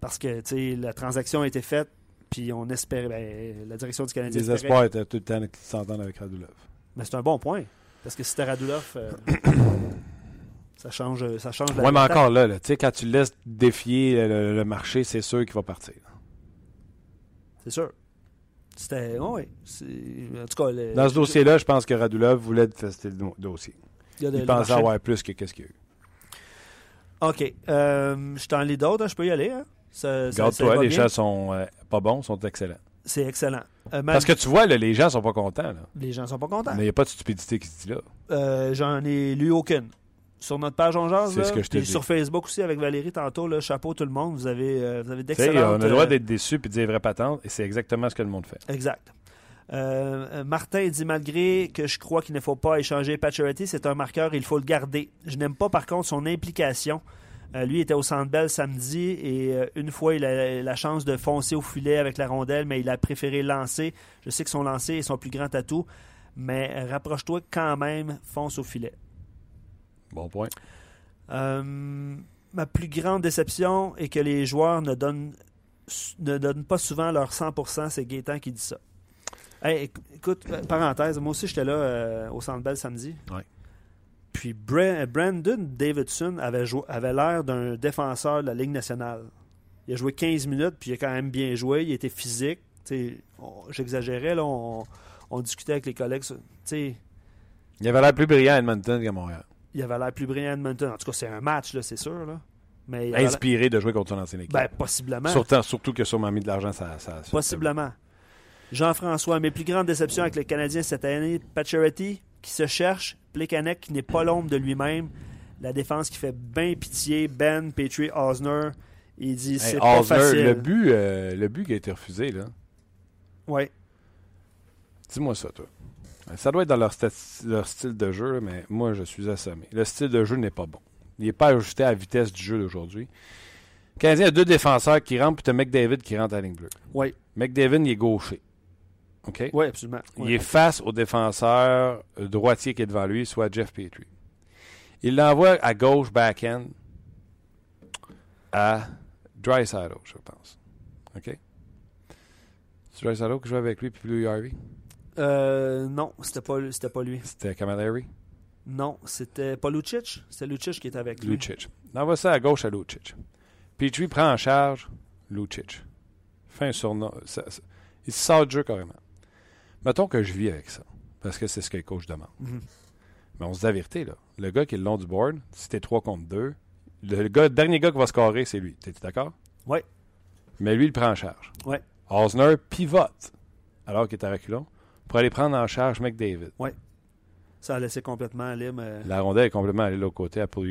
Parce que tu sais, la transaction a été faite, puis on espérait. ben, la direction du Canadien.
Les
espérait-
espoirs étaient tout le temps qu'ils s'entendent avec Radulov.
Mais c'est un bon point. Parce que si c'était Radulov, euh, [COUGHS] ça change, ça change la
Ouais, mais encore là, là, tu sais, quand tu laisses défier le, le marché, c'est sûr qu'il va partir.
C'est sûr. C'était. oui. c'est- En tout cas, le-
Dans ce dossier-là, je pense que Radulov voulait tester le do- dossier.
il y a de-
Il pensait avoir plus que qu'est-ce qu'il y a eu.
OK. Euh, je t'en lis d'autres, hein, je peux y aller. Hein?
Garde-toi, les
bien.
gens sont euh, pas bons, sont excellents.
C'est excellent. Euh,
Parce que tu vois, là, les gens sont pas contents. Là.
Les gens sont pas contents.
Mais il n'y a pas de stupidité qui se dit là.
J'en ai lu aucune. Sur notre page On Jase, puis
dis.
sur Facebook aussi avec Valérie tantôt, là, chapeau tout le monde, vous avez, euh, vous avez
on a le droit
euh,
d'être déçu et de dire vraies patentes, et c'est exactement ce que le monde fait.
Exact. Euh, Martin dit malgré que je crois qu'il ne faut pas échanger Pacioretty, c'est un marqueur, il faut le garder. Je n'aime pas par contre son implication. Euh, lui était au Centre Bell samedi et euh, une fois il a la chance de foncer au filet avec la rondelle, mais il a préféré lancer. Je sais que son lancer est son plus grand atout, mais rapproche-toi quand même, fonce au filet.
Bon point.
Euh, ma plus grande déception est que les joueurs ne donnent, ne donnent pas souvent leur 100%. C'est Gaétan qui dit ça. Hey, éc- écoute, euh, parenthèse, moi aussi j'étais là euh, au Centre Bell samedi.
Ouais.
Puis Bra- Brandon Davidson avait, avait l'air d'un défenseur de la Ligue nationale. Il a joué 15 minutes, puis il a quand même bien joué. Il était physique. J'exagérais, là. On, on discutait avec les collègues.
Il avait l'air plus brillant à Edmonton qu'à Montréal.
Il avait l'air plus brillant Edmonton. En tout cas, c'est un match, là, c'est sûr. Là. Mais
Inspiré de jouer contre son ancienne équipe.
Ben, possiblement.
surtout, surtout que sûrement mis de l'argent, ça, ça, ça-
Possiblement. Jean-François, mes plus grandes déceptions avec le Canadien cette année, Pacioretty qui se cherche, Plekanec qui n'est pas l'ombre de lui-même, la défense qui fait bien pitié, Ben, Petrie, Osner, il dit
Hey,
c'est pas
Osner,
facile.
le but, euh, le but qui a été refusé, là.
Ouais.
Dis-moi ça, toi. Ça doit être dans leur, style de jeu, mais moi, je suis assommé. Le style de jeu n'est pas bon. Il n'est pas ajusté à la vitesse du jeu d'aujourd'hui. Le Canadien a deux défenseurs qui rentrent, puis tu as McDavid qui rentre à la ligne bleue.
Oui,
McDavid, il est gaucher. OK?
ouais, absolument.
Il est face au défenseur droitier qui est devant lui, soit Jeff Petrie. Il l'envoie à gauche, back-end, à Drysaddle, je pense. OK? C'est Drysaddle qui joue avec lui, puis Louis Harvey?
Euh, non, c'était pas, c'était pas lui.
C'était Camilleri?
Non, c'était pas Lucic. C'était Lucic qui était avec lui.
Lucic. Il envoie ça à gauche à Lucic. Petrie prend en charge Lucic. Fait un surnom. ça- ça- il sort du jeu carrément. Mettons que je vis avec ça, parce que c'est ce que le coach demande.
Mhm.
Mais on se dit la vérité, là. Le gars qui est le long du board, si t'es 3 contre 2, le gars, dernier gars qui va scorer, c'est lui. T'es d'accord?
Ouais.
Mais lui, il prend en charge.
Ouais.
Osner pivote, alors qu'il est à reculons, pour aller prendre en charge McDavid.
Ça a laissé complètement libre. euh,
La rondelle est complètement allée de l'autre côté à Paul.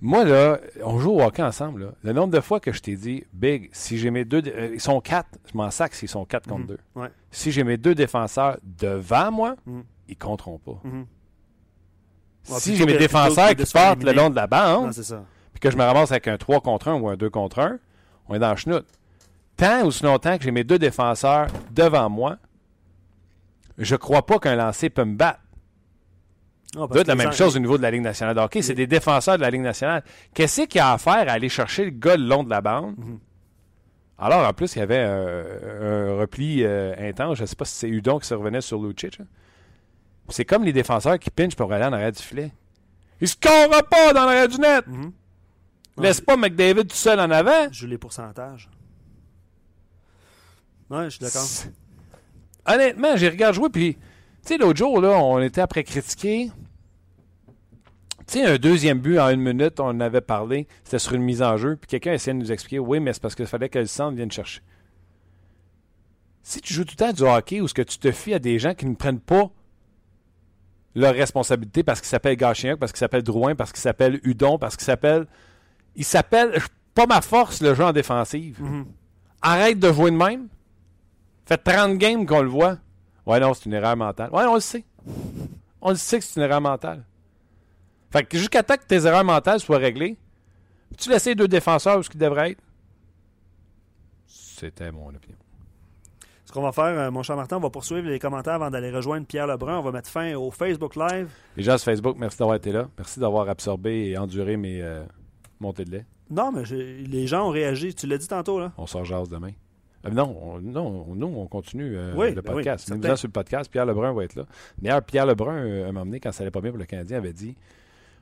Moi, là, on joue au hockey ensemble. Là. Le nombre de fois que je t'ai dit, Big, si j'ai mes deux. euh, ils sont quatre, je m'en sac s'ils sont quatre contre
Mhm.
deux.
Ouais.
Si j'ai mes deux défenseurs devant moi,
Mhm.
ils compteront pas.
Mhm. Ouais,
si j'ai mes défenseurs qui partent le long de la bande, puis que je me ramasse avec un 3 contre 1 ou un 2 contre 1, on est dans le chenoute. Tant ou si longtemps que j'ai mes deux défenseurs devant moi, je crois pas qu'un lancer peut me battre. Ça doit être la même chose au niveau de la Ligue nationale de hockey. C'est des défenseurs de la Ligue nationale. Qu'est-ce qu'il y a à faire à aller chercher le gars le long de la bande?
Mhm.
Alors, en plus, il y avait un, un repli euh, intense. Je ne sais pas si c'est Udon qui se revenait sur Lucic. hein. C'est comme les défenseurs qui pinchent pour aller en arrière du filet. Il ne scorera pas dans l'arrière du net.
Mhm.
Laisse pas McDavid tout seul en avant.
Je joue les pourcentages. Ouais, je suis d'accord.
Honnêtement, j'ai regardé jouer, puis, tu sais, l'autre jour, là, on était après critiquer. Tu sais, un deuxième but en une minute, on en avait parlé, c'était sur une mise en jeu, puis quelqu'un essayait de nous expliquer, oui, mais c'est parce qu'il fallait que le centre vienne chercher. Si tu joues tout le temps du hockey ou ce que tu te fies à des gens qui ne prennent pas leur responsabilité parce qu'ils s'appellent Gachignac, parce qu'ils s'appellent Drouin, parce qu'ils s'appellent Udon, parce qu'ils s'appellent. Ils s'appellent. Pas ma force, le jeu en défensive.
Mhm.
Arrête de jouer de même. Fait 30 games qu'on le voit. Ouais, non, c'est une erreur mentale. Ouais, on le sait. On le sait que c'est une erreur mentale. Fait que jusqu'à temps que tes erreurs mentales soient réglées, tu laisses les deux défenseurs où ce qu'ils devraient être? C'était mon opinion.
Ce qu'on va faire, euh, mon cher Martin, on va poursuivre les commentaires avant d'aller rejoindre Pierre Lebrun. On va mettre fin au Facebook Live.
Les gens sur Facebook, merci d'avoir été là. Merci d'avoir absorbé et enduré mes euh, montées de lait.
Non, mais les gens ont réagi. Tu l'as dit tantôt, là.
On sort jase demain. Euh, non, on, non, on- nous, on continue euh,
Oui,
le
ben oui,
podcast.
certain.
Venez-vous-en sur le podcast. Pierre Lebrun va être là. D'ailleurs, Pierre Lebrun, euh, à un moment donné, quand ça allait pas bien pour le Canadien, avait dit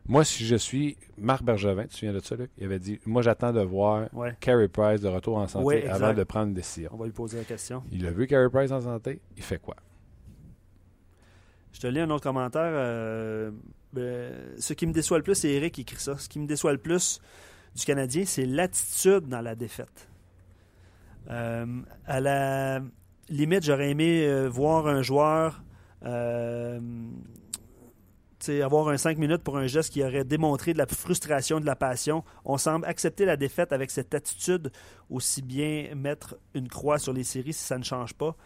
Moi, si je suis Marc Bergevin, tu te souviens de ça, Luc Il avait dit Moi, j'attends de voir
Ouais.
Carey Price de retour en santé
Oui,
avant de prendre une décision.
On va lui poser la question.
Il a vu Carey Price en santé. Il fait quoi?
Je te lis un autre commentaire. euh, ben, ce qui me déçoit le plus, c'est Eric qui écrit ça. Ce qui me déçoit le plus du Canadien, c'est l'attitude dans la défaite. Euh, à la limite, j'aurais aimé euh, voir un joueur euh, avoir un 5 minutes pour un geste qui aurait démontré de la frustration, de la passion. On semble accepter la défaite avec cette attitude, aussi bien mettre une croix sur les séries si ça ne change pas.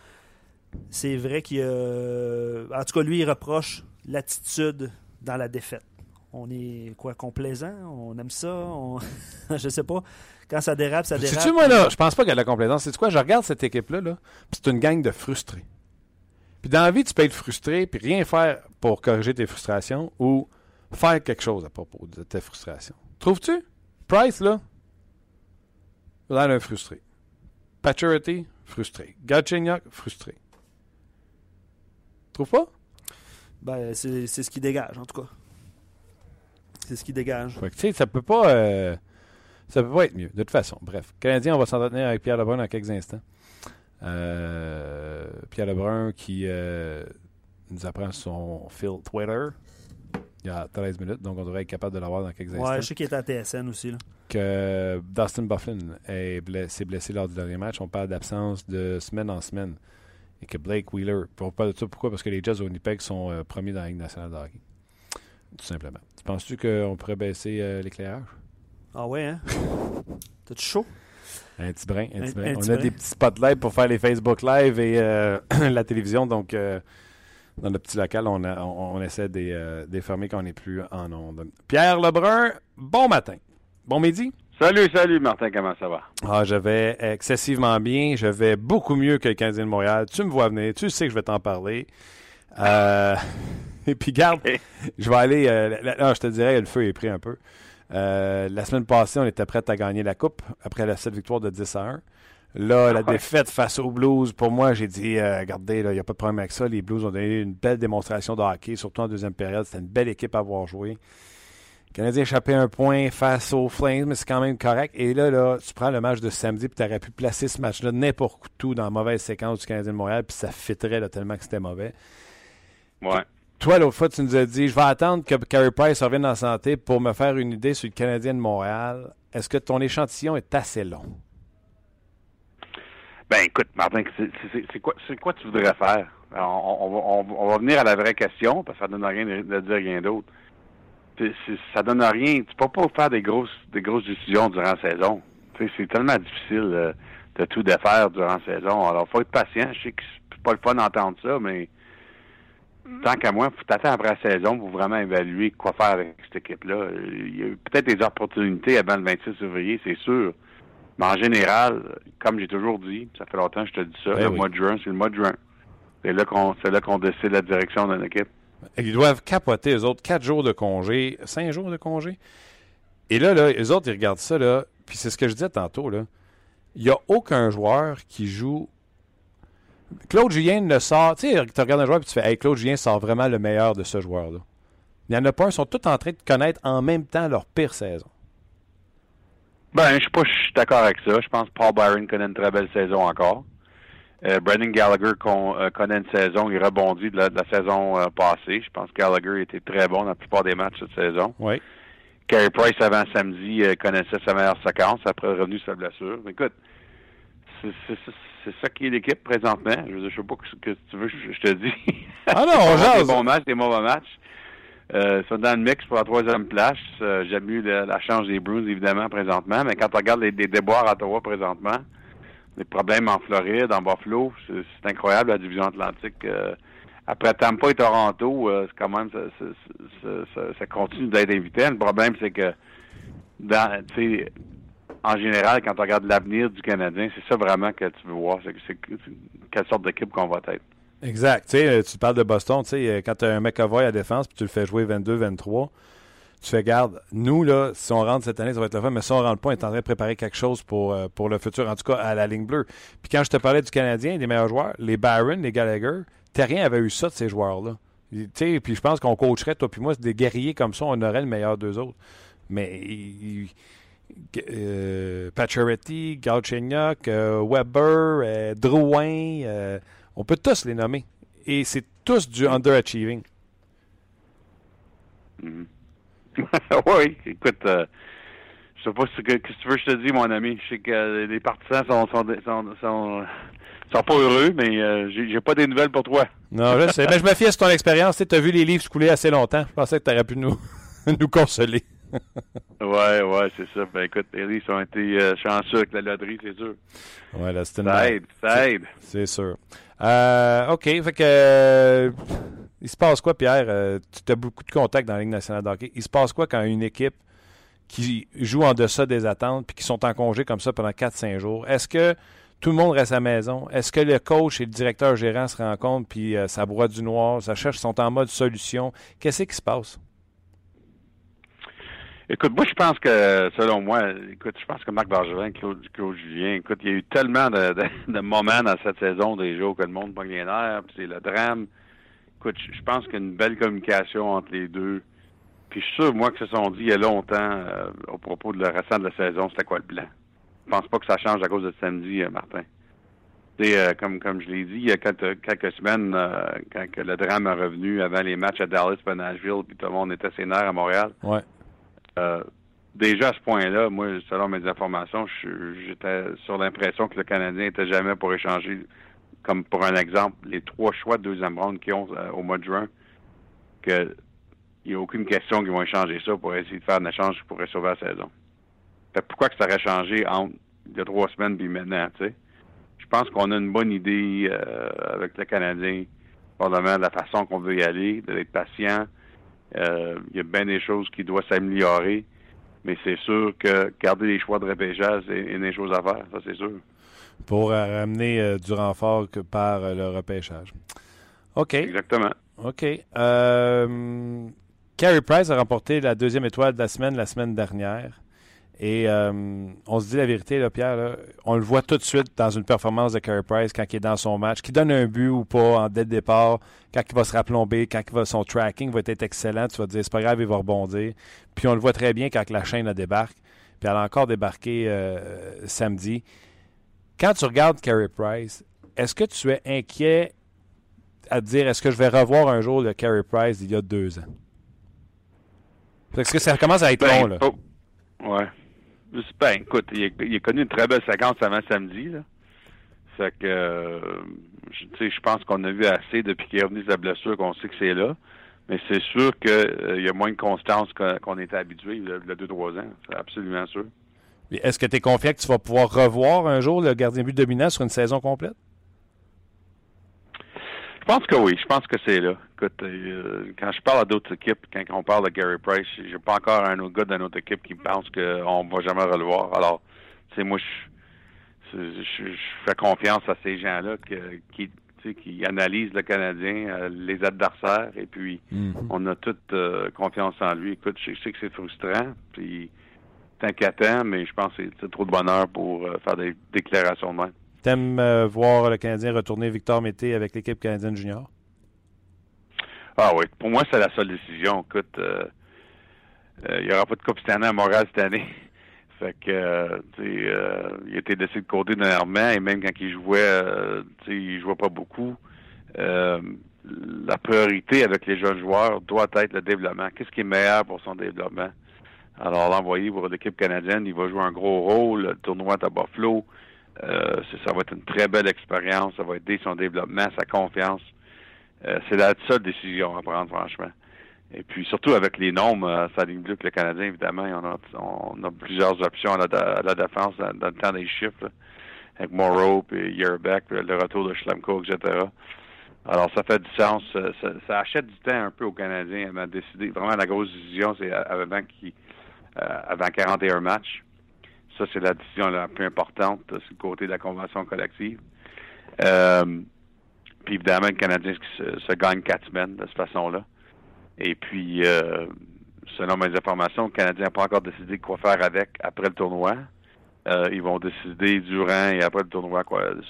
C'est vrai qu'il a... En tout cas, lui, il reproche l'attitude dans la défaite. On est, quoi, complaisant? On aime ça? On... [LAUGHS] je sais pas. Quand ça dérape, ça dérape.
Sais-tu, moi, là, je pense pas qu'il y a de la complaisance. C'est quoi? Je regarde cette équipe-là, là, puis c'est une gang de frustrés. Puis dans la vie, tu peux être frustré, puis rien faire pour corriger tes frustrations ou faire quelque chose à propos de tes frustrations. Trouves-tu? Price, là, il a l'air frustré. Paturity, frustré. Galchenyuk, frustré. Trouves pas?
Ben, c'est c'est ce qui dégage, en tout cas. C'est ce qui dégage.
Fait que, tu sais, ça peut pas. euh, ça peut pas être mieux, de toute façon. Bref. Canadien, on va s'entretenir avec Pierre Lebrun dans quelques instants. Euh, Pierre Lebrun qui euh, nous apprend son fil Twitter il y a 13 minutes, donc on devrait être capable de l'avoir dans quelques instants.
Ouais, je sais qu'il est à TSN aussi. Là.
Que Dustin Bufflin est blessé, s'est blessé lors du dernier match. On parle d'absence de semaine en semaine. Et que Blake Wheeler. On parle de ça pourquoi? Parce que les Jets au Winnipeg sont euh, premiers dans la Ligue nationale de hockey. Tout simplement. Tu penses-tu qu'on pourrait baisser l'éclairage?
Ah ouais, hein? T'as-tu chaud?
Un petit brin, un
Un-
petit brin.
un
On
petit
a
brin.
des petits spotlights pour faire les Facebook Live et euh, [CLEARS THROAT] la télévision. Donc, euh, dans le petit local, on, a- on, on essaie de les, euh, quand on n'est plus en onde. Pierre Lebrun, bon matin. Bon midi.
Salut, salut Martin, comment ça va?
Ah, je vais excessivement bien. Je vais beaucoup mieux que le Canadien de Montréal. Tu me vois venir. Tu sais que je vais t'en parler. Euh, [LAUGHS] et puis, garde, [LAUGHS] je vais aller. euh, non, je te dirais, le feu est pris un peu. Euh, la semaine passée, on était prêts à gagner la Coupe après la, cette victoire de 10 à 1. Là, la
Ouais.
défaite face aux Blues, pour moi, j'ai dit, euh, regardez, il n'y a pas de problème avec ça. Les Blues ont donné une belle démonstration de hockey, surtout en deuxième période. C'était une belle équipe à avoir joué. Le Canadien a échappé un point face aux Flames, mais c'est quand même correct. Et là, là, tu prends le match de samedi, puis tu aurais pu placer ce match-là n'importe où dans la mauvaise séquence du Canadien de Montréal, puis ça fitterait là, tellement que c'était mauvais.
Ouais.
Toi, l'autre fois, tu nous as dit, je vais attendre que Carey Price revienne en santé pour me faire une idée sur le Canadien de Montréal. Est-ce que ton échantillon est assez long?
Ben écoute, Martin, c'est- quoi, tu voudrais faire? On, on va, venir à la vraie question, parce que ça donne rien de, dire rien d'autre. Ça donne rien. Tu peux pas faire des grosses des grosses décisions durant la saison. C'est tellement difficile euh, de tout défaire durant la saison. Alors, faut être patient. Je sais que c'est pas le fun d'entendre ça, mais tant qu'à moi, faut t'attendre après la saison pour vraiment évaluer quoi faire avec cette équipe-là. Il y a peut-être des opportunités avant le 26 février, c'est sûr. Mais en général, comme j'ai toujours dit, ça fait longtemps que je te dis ça,
Ben
le
oui.
mois de juin, c'est le mois de juin. C'est là qu'on c'est là qu'on décide la direction d'une équipe.
Ils doivent capoter, eux autres, quatre jours de congé, cinq jours de congé. Et là, là, eux autres, ils regardent ça, là, puis c'est ce que je disais tantôt, là. Il n'y a aucun joueur qui joue. Claude Julien ne sort. Tu sais, tu regardes un joueur et tu fais Hey, Claude Julien sort vraiment le meilleur de ce joueur-là. Il n'y en a pas un, ils sont tous en train de connaître en même temps leur pire saison.
Ben, je sais pas, je suis d'accord avec ça. Je pense que Paul Byron connaît une très belle saison encore. Euh, Brendan Gallagher con- euh, connaît une saison, il rebondit de la, de la saison euh, passée. Je pense que Gallagher était très bon dans la plupart des matchs cette saison.
Oui.
Carey Price, avant samedi, connaissait sa meilleure séquence après revenu sa blessure. Mais écoute, c'est c'est- ça qui est l'équipe présentement. Je, je sais pas ce que tu veux que je, te dis.
Ah non, [LAUGHS] on
Des
jase.
bons matchs, des mauvais matchs. Euh, sont dans le mix pour la troisième place. Euh, J'aime mieux la, la chance des Bruins, évidemment, présentement. Mais quand on regarde les, les déboires à Ottawa présentement, les problèmes en Floride, en Buffalo, c'est incroyable, la division atlantique. Euh, après Tampa et Toronto, euh, c'est quand même, ça, ça- ça- ça- ça continue d'être invité. Le problème, c'est que, dans, en général, quand on regarde l'avenir du Canadien, c'est ça vraiment que tu veux voir. C'est quelle sorte d'équipe qu'on va être.
Exact. Tu euh, parles de Boston, tu sais, euh, quand tu as un McAvoy à défense puis tu le fais jouer 22-23, tu fais garde. Nous, là, si on rentre cette année, ça va être le fun, mais si on rentre pas, on est en train de préparer quelque chose pour, euh, pour le futur, en tout cas à la ligne bleue. Puis quand je te parlais du Canadien, des meilleurs joueurs, les Barron, les Gallagher, Terrien avait eu ça de ces joueurs-là. Puis je pense qu'on coacherait, toi puis moi, des guerriers comme ça, on aurait le meilleur d'eux autres. Mais il- euh, Pacioretty, Galchenyuk, euh, Weber, euh, Drouin, euh, on peut tous les nommer. Et c'est tous du underachieving.
Mhm. [LAUGHS] oui, écoute, je sais pas ce que, tu veux que je te dise, mon ami. Je sais que les partisans sont sont, sont, sont, sont pas heureux, mais euh, j'ai, pas des nouvelles pour toi.
Non, je sais. [LAUGHS] Mais je me fie à ton expérience. Tu as vu les livres se couler assez longtemps. Je pensais que tu aurais pu nous, [LAUGHS] nous consoler.
Ouais, ouais, c'est ça. Ben écoute, Leafs ont été euh, chanceux avec la loterie, c'est sûr.
Ouais, là, c'était une
Ça aide, ça aide.
C'est sûr. Euh, OK, fait que. euh, il se passe quoi, Pierre? Euh, tu as beaucoup de contacts dans la Ligue nationale de hockey. Il se passe quoi quand une équipe qui joue en deçà des attentes puis qui sont en congé comme ça pendant 4-5 jours? Est-ce que tout le monde reste à la maison? Est-ce que le coach et le directeur gérant se rencontrent puis ça broie du noir, ça cherche, sont en mode solution? Qu'est-ce qui se passe?
Écoute, moi, je pense que, selon moi, écoute, je pense que Marc Bergevin, Claude, Julien, écoute, il y a eu tellement de, [LAUGHS] de, moments dans cette saison des jours que le monde pogne les nerfs, puis c'est le drame. Écoute, je pense qu'il y a une belle communication entre les deux. Puis je suis sûr, moi, que se sont dit il y a longtemps, euh, au propos de le restant de la saison, c'était quoi le plan. Je pense pas que ça change à cause de samedi, euh, Martin. Euh, comme, comme je l'ai dit, il y a quelques, quelques semaines, euh, quand le drame est revenu avant les matchs à Dallas à Nashville, puis tout le monde était nerfs à Montréal.
Ouais.
Euh, déjà à ce point-là, moi, selon mes informations, j'étais sur l'impression que le Canadien était jamais pour échanger, comme pour un exemple, les trois choix de deuxième ronde qu'ils ont euh, au mois de juin, que il n'y a aucune question qu'ils vont échanger ça pour essayer de faire un échange qui pourrait sauver la saison. Fait pourquoi que ça aurait changé entre il y a trois semaines puis maintenant, tu sais? Je pense qu'on a une bonne idée euh, avec le Canadien, probablement de la façon qu'on veut y aller, d'être patient. Euh, il y a bien des choses qui doivent s'améliorer, mais c'est sûr que garder les choix de repêchage, c'est une des choses à faire, ça c'est sûr.
Pour euh, ramener euh, du renfort que par euh, le repêchage. OK.
Exactement.
OK. Carey Price a remporté la deuxième étoile de la semaine la semaine dernière. Et euh, on se dit la vérité, là, Pierre, là, on le voit tout de suite dans une performance de Carey Price quand il est dans son match, qui donne un but ou pas en dès le départ, quand il va se raplomber, quand il va, son tracking va être excellent, tu vas te dire c'est pas grave, il va rebondir. Puis on le voit très bien quand la chaîne a débarque. Puis elle a encore débarqué euh, samedi. Quand tu regardes Carey Price, est-ce que tu es inquiet à te dire est-ce que je vais revoir un jour le Carey Price d'il y a deux ans? Parce que ça commence à être long, là.
oh, ouais. Ben, écoute, il a, connu une très belle séquence avant samedi. Fait que, euh, je- pense qu'on a vu assez depuis qu'il est revenu de sa blessure qu'on sait que c'est là. Mais c'est sûr qu'il y a moins de constance qu'on était habitué il y a il y a deux, trois ans. C'est absolument sûr.
Est-ce que tu es confiant que tu vas pouvoir revoir un jour le gardien but dominant sur une saison complète?
Je pense que oui, je pense que c'est là. Écoute, euh, quand je parle à d'autres équipes, quand on parle de Gary Price, j'ai pas encore un autre gars d'une autre équipe qui pense qu'on va jamais relevoir. Alors, c'est moi, je, je, je, fais confiance à ces gens-là qui, qui analysent le Canadien, euh, les adversaires, et puis
Mhm.
on a toute euh, confiance en lui. Écoute, je sais que c'est frustrant, puis c'est inquiétant, mais je pense que c'est- c'est trop de bonheur pour euh, faire des déclarations de même.
T'aimes euh, voir le Canadien retourner Victor Mété avec l'équipe canadienne junior?
Ah oui, pour moi, c'est la seule décision. Écoute, euh, euh, il n'y aura pas de Coupe Stanley à Montréal cette année. [LAUGHS] Fait que, euh, tu sais, il était laissé de côté dernièrement, et même quand il jouait, tu sais, il jouait pas beaucoup. La priorité avec les jeunes joueurs doit être le développement. Qu'est-ce qui est meilleur pour son développement? Alors, l'envoyer pour l'équipe canadienne, il va jouer un gros rôle. Le tournoi à Buffalo. Euh, ça va être une très belle expérience. Ça va aider son développement, sa confiance. Euh, c'est la seule décision à prendre, franchement. Et puis, surtout avec les nombres, euh, sa ligne que le Canadien, évidemment, on a, plusieurs options à la, à défense dans, le temps des chiffres, avec Morrow, puis Yerbeck, le retour de Schlemko, etc. Alors, ça fait du sens. Ça, ça- ça achète du temps un peu aux Canadiens de décider. Vraiment, la grosse décision, c'est avant, avant 41 matchs. Ça, c'est la décision la plus importante le côté de la convention collective. Euh, puis évidemment, le Canadien se, gagne quatre semaines de cette façon-là. Et puis, euh, selon mes informations, le Canadien n'a pas encore décidé quoi faire avec après le tournoi. Euh, ils vont décider durant et après le tournoi,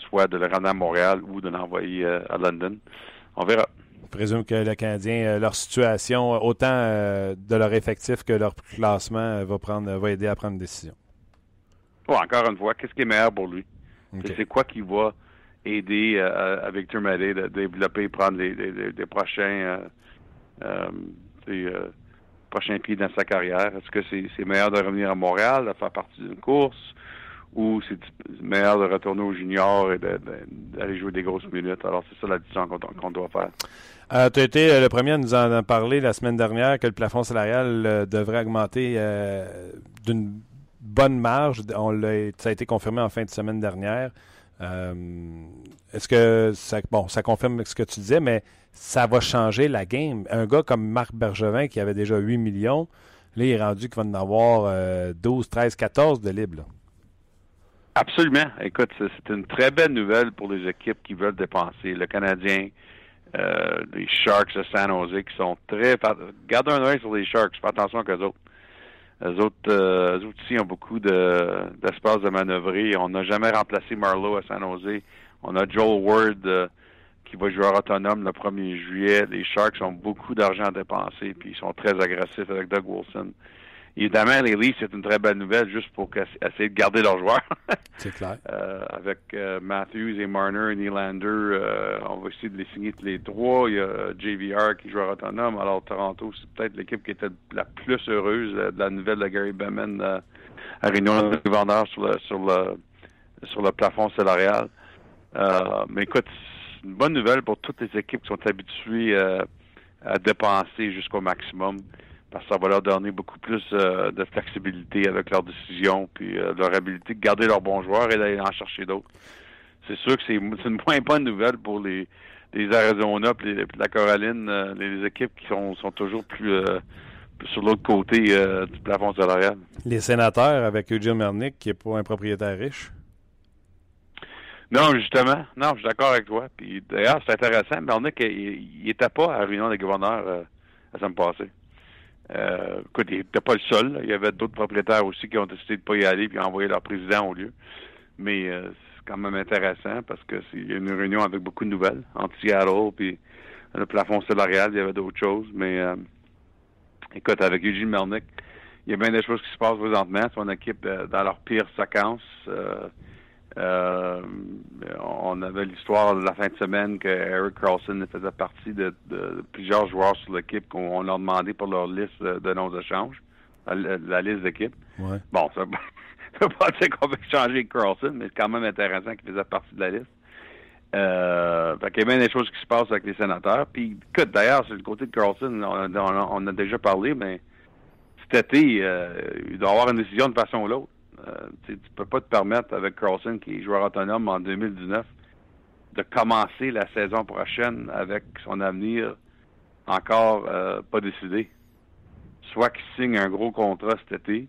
soit de le ramener à Montréal ou de l'envoyer à London. On verra.
Je présume que le Canadien, leur situation, autant de leur effectif que leur classement, va prendre, va aider à prendre une décision.
Encore une fois, qu'est-ce qui est meilleur pour lui? C'est quoi qui va aider euh, à Victor Madé de développer, prendre les, les- les- les prochains, euh, euh, euh, prochains pieds dans sa carrière? Est-ce que c'est meilleur de revenir à Montréal, de faire partie d'une course, ou c'est meilleur de retourner au junior et d'aller jouer des grosses minutes? Alors, c'est ça la décision qu'on doit faire.
tu as été euh, le premier à nous en parler la semaine dernière que le plafond salarial euh, devrait augmenter euh, d'une bonne marge. On ça a été confirmé en fin de semaine dernière. Euh, Est-ce que ça, bon, ça confirme ce que tu disais, mais ça va changer la game? Un gars comme Marc Bergevin qui avait déjà 8 millions, là, il est rendu qu'il va en avoir euh, 12, 13, 14 de libre.
Absolument. Écoute, c'est une très belle nouvelle pour les équipes qui veulent dépenser. Le Canadien, euh, les Sharks de San Jose qui sont très... Garde un œil sur les Sharks. Fais attention qu'eux autres. Eux autres, euh, ont beaucoup de- d'espace de, manœuvrer. On n'a jamais remplacé Marlowe à San Jose. On a Joel Ward euh, qui va jouer autonome le 1er juillet. Les Sharks ont beaucoup d'argent à dépenser puis ils sont très agressifs avec Doug Wilson. Évidemment, les Leafs, c'est une très belle nouvelle juste pour essayer de garder leurs joueurs. [LAUGHS]
C'est clair.
Euh, avec euh, Matthews et Marner et Nylander, euh, on va essayer de les signer tous les trois. Il y a JVR qui joue autonome. Alors Toronto, c'est peut-être l'équipe qui était la plus heureuse de la nouvelle de Gary Bettman euh, à Réunion de gouverneur sur le sur le sur le plafond salarial. Mais écoute, c'est une bonne nouvelle pour toutes les équipes qui sont habituées à dépenser jusqu'au maximum parce que ça va leur donner beaucoup plus euh, de flexibilité avec leurs décisions, puis euh, leur habilité de garder leurs bons joueurs et d'aller en chercher d'autres. C'est sûr que c'est une moins bonne nouvelle pour les, les Arizona puis les- puis la Caroline, euh, les équipes qui sont, sont toujours plus, euh, plus sur l'autre côté du plafond salarial.
Les sénateurs avec Eugene Mernick, qui n'est pas un propriétaire riche?
Non, justement, non, je suis d'accord avec toi. Puis d'ailleurs, c'est intéressant. Mernick, il, il était pas à Réunion des gouverneurs la semaine passée. Euh, écoute, il n'était pas le seul. Il y avait d'autres propriétaires aussi qui ont décidé de pas y aller puis envoyer leur président au lieu. Mais euh, c'est quand même intéressant parce que c'est y a une réunion avec beaucoup de nouvelles entre Seattle puis le plafond salarial. Il y avait d'autres choses, mais euh, écoute, avec Eugene Melnick, il y a bien des choses qui se passent présentement. Son équipe dans leur pire séquence. Euh, on avait l'histoire de la fin de semaine que Eric Carlson faisait partie de, de plusieurs joueurs sur l'équipe qu'on on leur demandé pour leur liste de, noms d'échange, la, la liste d'équipe.
Ouais.
Bon, ça [LAUGHS] ne veut pas dire qu'on veut changer Carlson, mais c'est quand même intéressant qu'il faisait partie de la liste. Euh, fait qu'il y a bien des choses qui se passent avec les sénateurs. Puis, écoute, d'ailleurs, sur le côté de Carlson, on, a- on a- on a déjà parlé, mais cet été, euh, il doit y avoir une décision de façon ou l'autre. Euh, tu tu peux pas te permettre avec Carlson qui est joueur autonome en 2019 de commencer la saison prochaine avec son avenir encore euh, pas décidé. Soit qu'il signe un gros contrat cet été,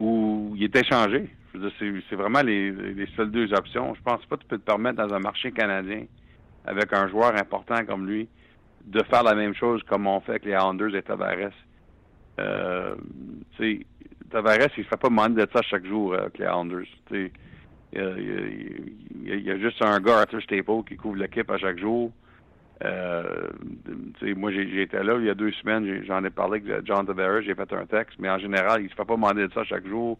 ou il est échangé. C'est, vraiment les, les seules deux options. Je pense pas que tu peux te permettre dans un marché canadien, avec un joueur important comme lui, de faire la même chose comme on fait avec les Islanders et Tavares. Euh, tu sais, Tavares, il fait pas demander de ça chaque jour euh, avec les sais, il y, a, il, y a, juste un gars, Arthur Staple, qui couvre l'équipe à chaque jour. Euh, moi, été là il y a deux semaines, j'en ai parlé avec John Tavares, j'ai fait un texte, mais en général, il se fait pas demander de ça chaque jour.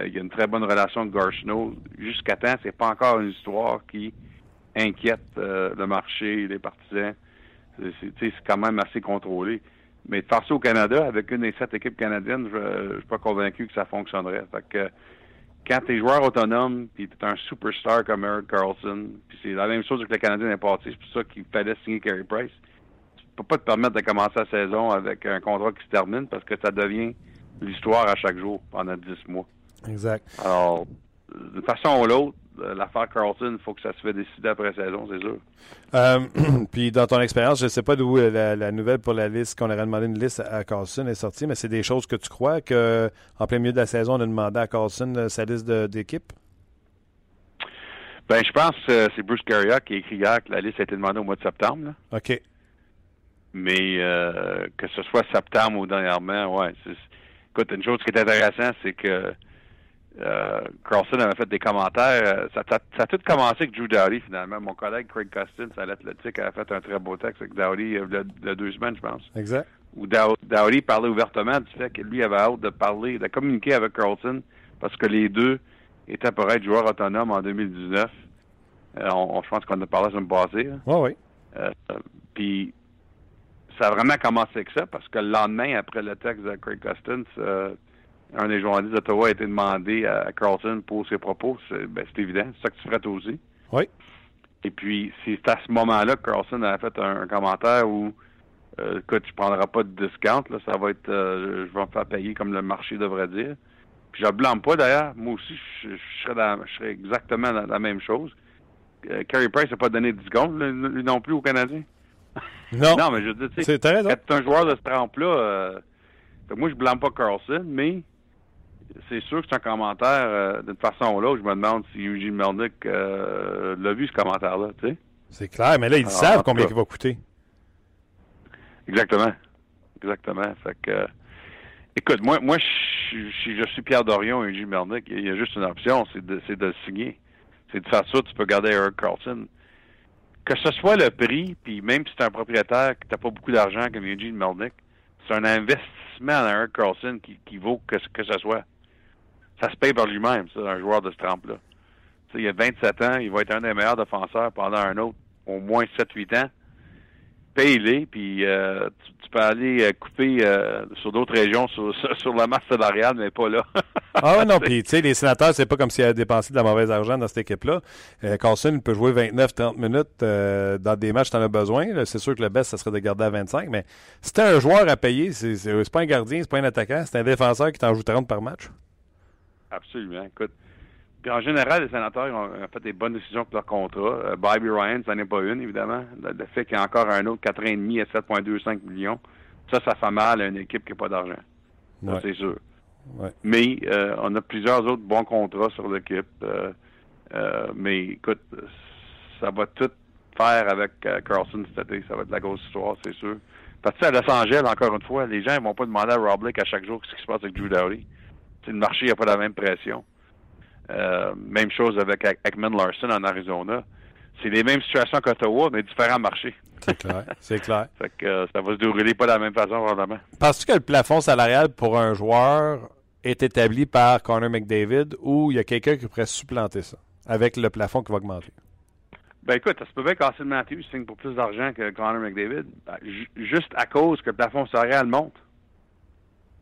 Euh, il y a une très bonne relation avec Garsnow. Jusqu'à temps, c'est pas encore une histoire qui inquiète euh, le marché, les partisans. C'est quand même assez contrôlé. Mais de faire ça au Canada, avec une des sept équipes canadiennes, je, je suis pas convaincu que ça fonctionnerait. Fait que quand t'es joueur autonome, puis t'es un superstar comme Eric Carlson, puis c'est la même chose que le Canadien est passé, c'est pour ça qu'il fallait signer Carey Price. Tu peux pas te permettre de commencer la saison avec un contrat qui se termine parce que ça devient l'histoire à chaque jour pendant 10 mois.
Exact.
Alors, d'une façon ou l'autre, l'affaire Carlson, il faut que ça se fait décider après saison, c'est sûr.
Euh, [CLEARS THROAT] puis dans ton expérience, je ne sais pas d'où euh, la, la nouvelle pour la liste, qu'on aurait demandé une liste à Carlson est sortie, mais c'est des choses que tu crois que en plein milieu de la saison, on a demandé à Carlson euh, sa liste d'équipe?
Ben, je pense que c'est Bruce Carrier qui a écrit hier que la liste a été demandée au mois de septembre. là.
OK.
Mais euh, que ce soit septembre ou dernièrement, ouais. Écoute, une chose qui est intéressante, c'est que euh, Carlson avait fait des commentaires. euh, Ça, ça- ça a tout commencé avec Drew Dowdy, finalement. Mon collègue Craig Costin, à l'Athletic, a fait un très beau texte avec Dowdy euh, il y a- deux semaines, je pense.
Exact.
Où Dow- Dowdy parlait ouvertement du fait que lui avait hâte de parler, de communiquer avec Carlson, parce que les deux étaient pour être joueurs autonomes en 2019. Euh, on, on- je pense qu'on a parlé la semaine passée.
Oui, oui.
Euh, Puis ça a vraiment commencé avec ça parce que le lendemain, après le texte de Craig Costins, euh, un des journalistes d'Ottawa a été demandé à Carlson pour ses propos. C'est ben, c'est évident, c'est ça que tu ferais toi aussi.
Oui.
Et puis c'est à ce moment-là que Carlson a fait un, un commentaire où euh, écoute, tu prendras pas de discount, là, ça va être euh, je vais me faire payer comme le marché devrait dire. Puis je le blâme pas d'ailleurs. Moi aussi, je, je serais dans- je serais exactement dans la même chose. Euh, Carey Price n'a pas donné de discount, lui, non plus, aux Canadiens.
Non. [LAUGHS]
Non, mais je veux dire, tu sais, quand un joueur de ce trempe-là, euh, moi, je blâme pas Carlson, mais c'est sûr que c'est un commentaire, euh, d'une façon ou l'autre, je me demande si Eugene Melnick euh, l'a vu, ce commentaire-là, tu sais.
C'est clair, mais là, ils
Alors,
savent combien il va coûter.
Exactement. Exactement. Fait que, euh, écoute, moi, moi, je, je, je suis Pierre Dorion et Eugene Melnick. Il y a juste une option, c'est de, c'est de le signer. C'est de faire ça, tu peux garder Eric Carlson. Que ce soit le prix, puis même si tu es un propriétaire qui n'a pas beaucoup d'argent comme Eugene Melnick, c'est un investissement dans Eric Carlson qui, qui vaut que, que ce soit. Ça se paye par lui-même, ça, un joueur de ce trempe-là. Il a 27 ans, il va être un des meilleurs défenseurs pendant un autre, au moins 7-8 ans paye-les, puis euh, tu, tu peux aller euh, couper euh, sur d'autres régions sur, [LAUGHS] la masse salariale, mais pas là.
Ah ouais, non, [LAUGHS] puis tu sais, les sénateurs, c'est pas comme s'ils avaient dépensé de la mauvaise argent dans cette équipe-là. Carlson, il peut jouer 29-30 minutes dans des matchs, t'en as besoin. C'est sûr que le best, ça serait de garder à 25, mais si t'as un joueur à payer, c'est pas un gardien, c'est pas un attaquant, c'est un défenseur qui t'en joue 30 par match.
Absolument. Écoute. Puis en général, les sénateurs ont, ont fait des bonnes décisions pour leur contrat. Euh, Bobby Ryan, ça n'est pas une, évidemment. Le, fait qu'il y a encore un autre 4,5 à 7,25 millions, ça, ça fait mal à une équipe qui n'a pas d'argent.
Ouais.
c'est sûr.
Ouais.
Mais euh, on a plusieurs autres bons contrats sur l'équipe. Euh, euh, mais écoute, ça va tout faire avec euh, Carlson cet été. Ça va être la grosse histoire, c'est sûr. Parce que à Los Angeles, encore une fois, les gens ne vont pas demander à Rob Blake à chaque jour ce qui se passe avec Drew Dowdy. Le marché n'a pas la même pression. Euh, même chose avec Ekman Larson en Arizona. C'est les mêmes situations qu'Ottawa, mais différents marchés.
C'est clair. C'est clair. [LAUGHS]
Fait que euh, ça va se dérouler pas de la même façon, probablement.
Penses-tu que le plafond salarial pour un joueur est établi par Connor McDavid ou il y a quelqu'un qui pourrait supplanter ça avec le plafond qui va augmenter?
Ben écoute, ça se peut bien qu'Austin Matthews signe pour plus d'argent que Connor McDavid, ben, ju- juste à cause que le plafond salarial monte.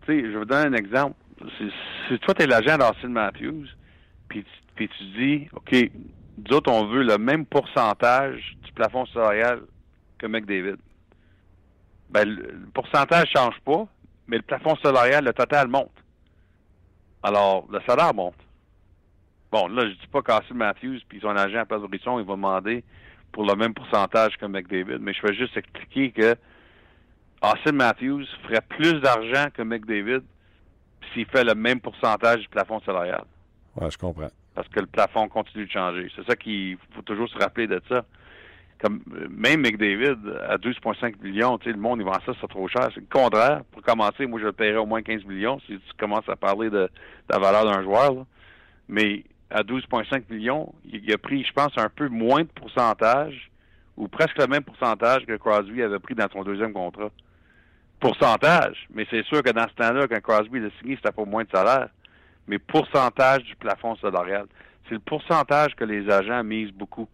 Je vais vous donner un exemple. Si, toi, tu es l'agent d'Austin Matthews, puis tu- dis, OK, nous autres, on veut le même pourcentage du plafond salarial que McDavid. Ben, le, pourcentage change pas, mais le plafond salarial, le total monte. Alors, le salaire monte. Bon, là, je dis pas qu'Austin Matthews puis son agent à Brisson, il va demander pour le même pourcentage que McDavid, mais je vais juste expliquer que Austin Matthews ferait plus d'argent que McDavid s'il fait le même pourcentage du plafond salarial.
Ouais, je comprends.
Parce que le plafond continue de changer. C'est ça qu'il faut toujours se rappeler de ça. Comme euh, même McDavid à 12,5 millions, le monde il vend ça, c'est trop cher. C'est le contraire. Pour commencer, moi je le paierais au moins 15 millions si tu commences à parler de, de la valeur d'un joueur. là. Mais à 12,5 millions, il, il a pris, je pense, un peu moins de pourcentage, ou presque le même pourcentage que Crosby avait pris dans son deuxième contrat. Pourcentage, mais c'est sûr que dans ce temps-là, quand Crosby l'a signé, c'était pas moins de salaire. Mais pourcentage du plafond salarial. C'est le pourcentage que les agents misent beaucoup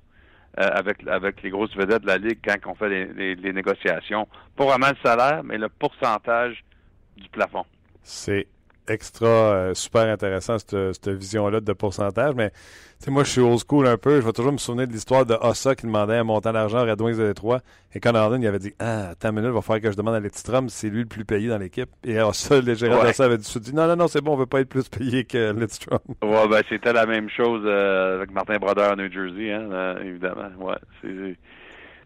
euh, avec, avec les grosses vedettes de la Ligue quand on fait les, les- les négociations. Pas vraiment le salaire, mais le pourcentage du plafond.
C'est extra euh, super intéressant, cette, cette vision-là de pourcentage. Mais tu sais, moi, je suis old school un peu. Je vais toujours me souvenir de l'histoire de Ossa qui demandait un montant d'argent à Red Wings de Détroit. Et quand Arden, il avait dit Ah, attends une minute, il va falloir que je demande à Lidstrom si c'est lui le plus payé dans l'équipe. Et Ossa, le gérant
Ouais.
d'Ossa avait dit, Non, non, non, c'est bon, on veut pas être plus payé que Lidstrom.
Ouais, ben c'était la même chose euh, avec Martin Brodeur à New Jersey, hein, euh, évidemment. Ouais, c'est,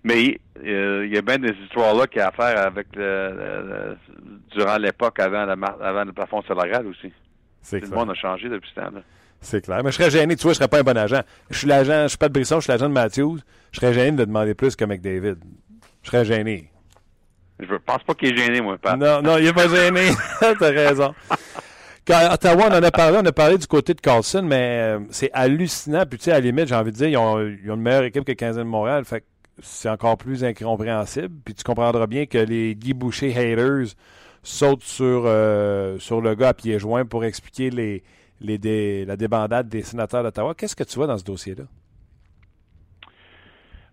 Mais euh, il y a bien des histoires là qui a à faire avec le, le- le- durant l'époque avant, la avant le plafond salarial aussi.
C'est
Tout le monde a changé depuis ce temps-là.
C'est clair. Mais je serais gêné, tu vois, je serais pas un bon agent. Je suis l'agent, je suis pas de Brisson, je suis l'agent de Matthews. Je serais gêné de demander plus que McDavid. Je serais gêné.
Je pense pas qu'il est gêné, moi, Pat.
Non, non, il n'est pas gêné. [LAUGHS] T'as raison. Quand à Ottawa, on en a parlé, on a parlé du côté de Carlson, mais euh, c'est hallucinant. Puis, tu sais, à la limite, j'ai envie de dire, ils ont, ils ont une meilleure équipe que le Canadien de Montréal. Fait que c'est encore plus incompréhensible. Puis, tu comprendras bien que les Guy Boucher haters sautent sur, euh, sur le gars à pieds joints pour expliquer les, les dé- la débandade des sénateurs d'Ottawa. Qu'est-ce que tu vois dans ce dossier-là?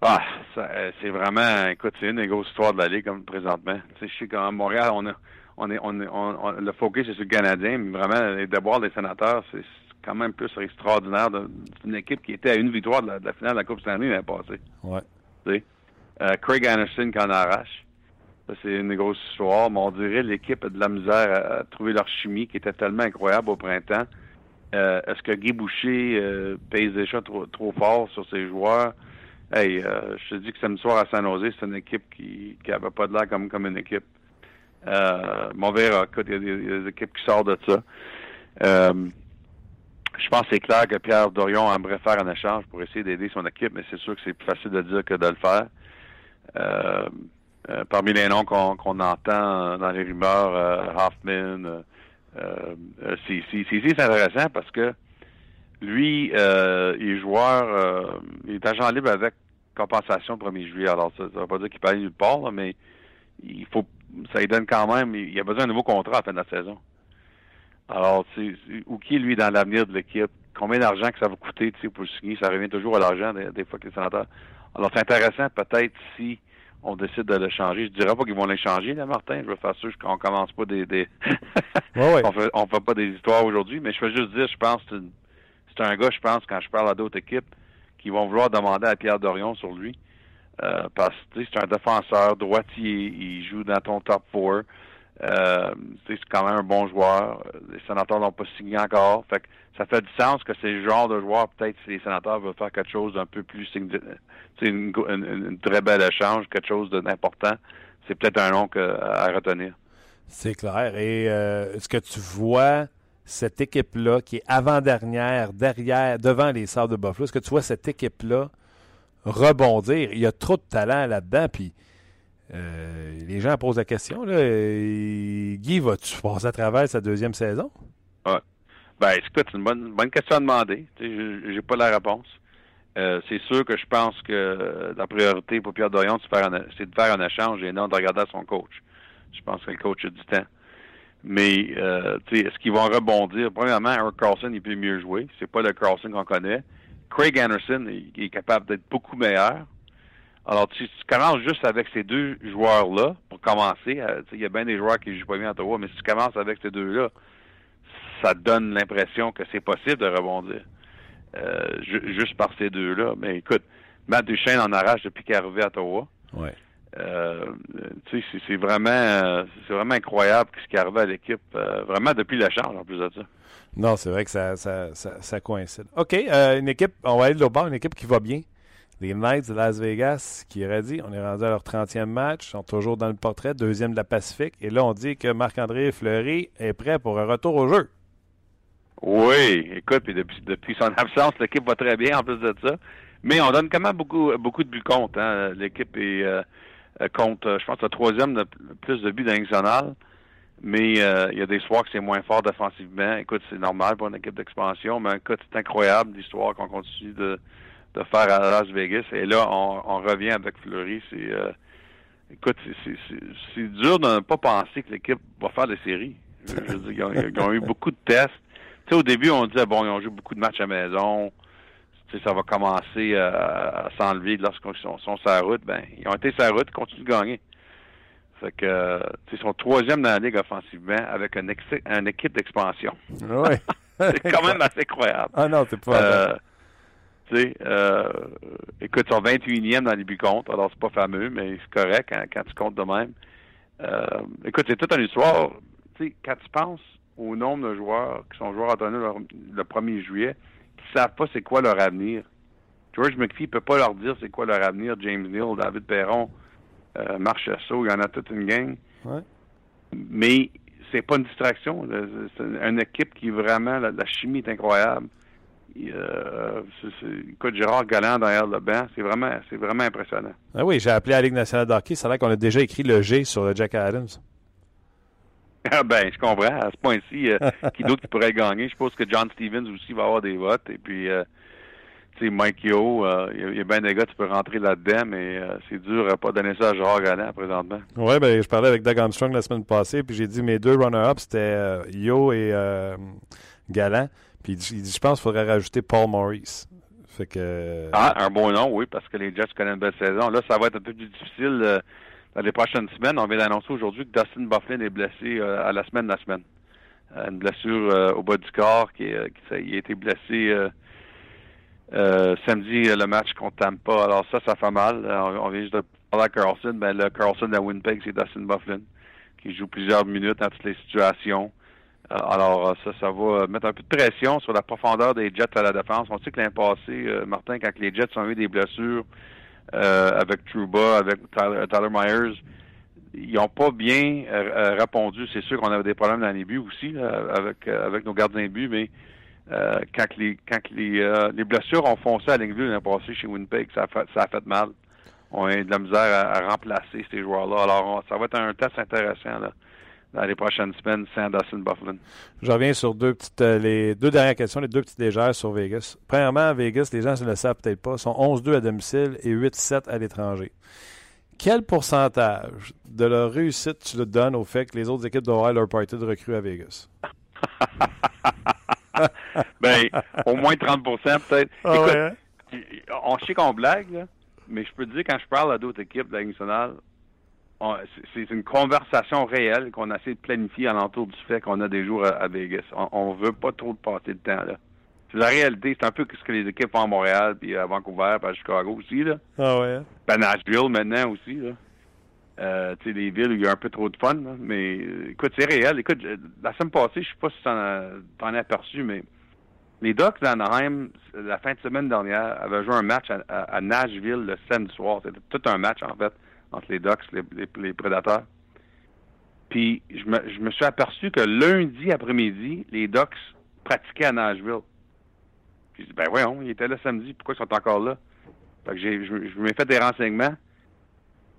Ah, euh, c'est vraiment, écoute, c'est une des grosses histoires de la Ligue comme présentement. Tu sais, je sais qu'à Montréal, on a, on est, on, est- on- on- le focus est sur le Canadien, mais vraiment, les déboires des sénateurs, c'est quand même plus extraordinaire. de- C'est une équipe qui était à une victoire de la, de la finale de la Coupe Stanley l'année passée.
Ouais.
Euh, Craig Anderson qui en arrache. Ça, c'est une des grosses histoires. Mais on dirait l'équipe a de la misère à, à trouver leur chimie qui était tellement incroyable au printemps. Euh, Est-ce que Guy Boucher euh, pèse déjà trop, trop fort sur ses joueurs? Hey, je te dis que samedi soir à San Jose, c'est une équipe qui qui avait pas de l'air comme, comme une équipe. Euh. Écoute, il y a des équipes qui sortent de ça. Je pense que c'est clair que Pierre Dorion aimerait faire un échange pour essayer d'aider son équipe, mais c'est sûr que c'est plus facile de dire que de le faire. Euh, euh, parmi les noms qu'on qu'on entend dans les rumeurs, euh, Hoffman, euh, euh, CC. CC, c'est intéressant parce que lui, il est joueur, il est agent libre avec compensation le 1er juillet. Alors, ça ne veut pas dire qu'il paye nulle part, là, mais il faut, ça lui donne quand même, il a besoin d'un nouveau contrat à la fin de la saison. Alors, tu sais, où qui est lui dans l'avenir de l'équipe? Combien d'argent que ça va coûter, tu sais, pour le signer? Ça revient toujours à l'argent des, des fois que les sénateurs. Alors, c'est intéressant, peut-être, si on décide de le changer. Je dirais pas qu'ils vont l'échanger, là, Martin. Je veux faire sûr qu'on commence pas des, des... [LAUGHS]
Ouais, ouais.
on fait, on fait pas des histoires aujourd'hui, mais je veux juste dire, je pense que c'est un gars, je pense, quand je parle à d'autres équipes, qui vont vouloir demander à Pierre Dorion sur lui. Euh, parce que tu sais, c'est un défenseur droitier, il joue dans ton top four. Euh, c'est quand même un bon joueur. Les sénateurs l'ont pas signé encore. Fait que ça fait du sens que c'est le genre de joueur, peut-être si les sénateurs veulent faire quelque chose d'un peu plus sais, une, très belle échange, quelque chose d'important, c'est peut-être un nom à retenir.
C'est clair. Et euh, est-ce que tu vois cette équipe-là qui est avant-dernière, derrière, devant les Sables de Buffalo, est-ce que tu vois cette équipe-là rebondir? Il y a trop de talent là-dedans, puis euh, les gens posent la question. Guy, vas-tu passer à travers sa deuxième saison?
Ben, écoute, c'est une bonne, question à demander. J'ai- J'ai pas la réponse. Euh, c'est sûr que je pense que la priorité pour Pierre Dorion, c'est de faire un- échange et non de regarder à son coach. Je pense que le coach a du temps. Mais, euh, est-ce qu'ils vont rebondir? Premièrement, Eric Carlson, il peut mieux jouer. C'est pas le Carlson qu'on connaît. Craig Anderson, il est capable d'être beaucoup meilleur. Alors, tu, tu commences juste avec ces deux joueurs-là, pour commencer. Euh, tu sais, Il y a bien des joueurs qui jouent pas bien à Ottawa, mais si tu commences avec ces deux-là, ça donne l'impression que c'est possible de rebondir. Euh, ju- juste par ces deux-là. Mais écoute, Matt Duchesne en arrache depuis qu'il est arrivé à Ottawa.
Oui.
Euh, tu sais, c'est- vraiment, euh, c'est vraiment incroyable ce qui est arrivé à l'équipe, euh, vraiment depuis le change en plus de ça.
Non, c'est vrai que ça, ça, ça, ça coïncide. OK, euh, une équipe, on va aller de l'autre bord, une équipe qui va bien. Les Knights de Las Vegas, qui est dit, on est rendu à leur 30e match, sont toujours dans le portrait, deuxième de la Pacifique. Et là, on dit que Marc-André Fleury est prêt pour un retour au jeu.
Oui, écoute, puis depuis, son absence, l'équipe va très bien en plus de ça. Mais on donne quand même beaucoup, beaucoup de buts contre. Hein. L'équipe euh, euh, compte, euh, je pense, le troisième de plus de buts dans. Mais il y a des soirs que c'est moins fort défensivement. Écoute, c'est normal pour une équipe d'expansion, mais écoute, c'est incroyable l'histoire qu'on continue de, de faire à Las Vegas. Et là, on, on revient avec Fleury. C'est euh, écoute, c'est- c'est- c'est c'est dur de ne pas penser que l'équipe va faire des séries. Je, je veux dire, ils, ont, ils ont eu beaucoup de tests. Tu sais, au début, on disait, bon, ils ont joué beaucoup de matchs à maison. Tu sais, ça va commencer euh, à s'enlever lorsqu'ils sont, sont sur la route. Ben, ils ont été sur la route, ils continuent de gagner. Fait que, tu sais, ils sont troisième dans la ligue offensivement avec une, ex- une équipe d'expansion.
Oui. [LAUGHS]
C'est quand même assez incroyable.
Ah non, c'est pas.
Euh, euh, écoute, ils sont 21e dans les buts contre, alors c'est pas fameux, mais c'est correct quand, quand tu comptes de même. Euh, écoute, c'est toute une histoire. Tu sais, quand tu penses au nombre de joueurs qui sont joueurs autonomes le, le 1er juillet, qui savent pas c'est quoi leur avenir. George McPhee peut pas leur dire c'est quoi leur avenir. James Neal, David Perron, euh, Marc Chasseau, il y en a toute une gang.
Ouais.
Mais c'est pas une distraction. C'est une équipe qui vraiment, la, la chimie est incroyable. Euh, c'est- c'est- écoute, Gérard Galland derrière le banc, c'est vraiment, c'est vraiment impressionnant.
Ah oui, j'ai appelé à la Ligue nationale de hockey. Ça a l'air qu'on a déjà écrit le G sur le Jack Adams.
Ah ben, je comprends. À ce point-ci, euh, [LAUGHS] qui d'autre qui pourrait gagner? Je suppose que John Stevens aussi va avoir des votes. Et puis, euh, tu sais, Mike Yo, euh, il y a- il y, a bien des gars, tu peux rentrer là-dedans, mais c'est dur à pas donner ça à Gérard Galland présentement.
Oui, ben, je parlais avec Doug Armstrong la semaine passée, puis j'ai dit mes deux runner-ups, c'était Yo et Galant. Puis il dit, je pense qu'il faudrait rajouter Paul Maurice. Fait que.
Ah, un bon nom, oui, parce que les Jets connaissent une belle saison. Là, ça va être un peu plus difficile euh, dans les prochaines semaines. On vient d'annoncer aujourd'hui que Dustin Bufflin est blessé euh, à la semaine de la semaine. Euh, une blessure euh, au bas du corps qui, il a été blessé euh, euh, samedi euh, le match contre Tampa. Alors ça, ça fait mal. Euh, on, on vient juste de parler à Carlson. Ben, le Carlson à Winnipeg, c'est Dustin Bufflin qui joue plusieurs minutes dans toutes les situations. Euh, alors, euh, ça, ça va mettre un peu de pression sur la profondeur des Jets à la défense. On sait que l'année passée, euh, Martin, quand les Jets ont eu des blessures euh, avec Trouba, avec Tyler, Tyler Myers, ils n'ont pas bien euh, euh, répondu. C'est sûr qu'on avait des problèmes dans les buts aussi là, avec euh, avec nos gardiens de but, mais euh, quand les quand les, euh, les blessures ont foncé à l'Angle l'année passée chez Winnipeg, ça a fait, ça a fait mal. On a eu de la misère à, remplacer ces joueurs-là. Alors, ça va être un test intéressant là, dans les prochaines semaines sans Dustin Bufflin.
Je reviens sur deux petites, euh, les deux dernières questions, les deux petites légères sur Vegas. Premièrement, à Vegas, les gens ne le savent peut-être pas, sont 11-2 à domicile et 8-7 à l'étranger. Quel pourcentage de leur réussite tu le donnes au fait que les autres équipes doivent avoir leur party de recrues à Vegas? [LAUGHS]
ben, au moins 30% peut-être.
Ah ouais, hein?
on sait qu'on blague, là, mais je peux te dire, quand je parle à d'autres équipes de la nationale, on- c'est une conversation réelle qu'on essaie de planifier alentour du fait qu'on a des jours à, à Vegas. On, on veut pas trop passer de temps là. C'est la réalité, c'est un peu ce que les équipes font à Montréal, puis à Vancouver, puis à Chicago aussi, là.
Ah ouais.
Ben, Nashville maintenant aussi, là. Euh, tu sais, des villes où il y a un peu trop de fun, là. Mais euh, écoute, c'est réel. Écoute, la semaine passée, je sais pas si as, t'en as aperçu, mais les Ducks d'Anaheim, la fin de semaine dernière, avaient joué un match à, à- à Nashville le samedi soir. C'était tout un match, en fait, entre les Ducks les, Prédateurs. Puis, je me, je me suis aperçu que lundi après-midi, les Ducks pratiquaient à Nashville. Puis, je dis, ben voyons, ils étaient là samedi, pourquoi ils sont encore là? Fait que j'ai, je, je m'ai fait des renseignements.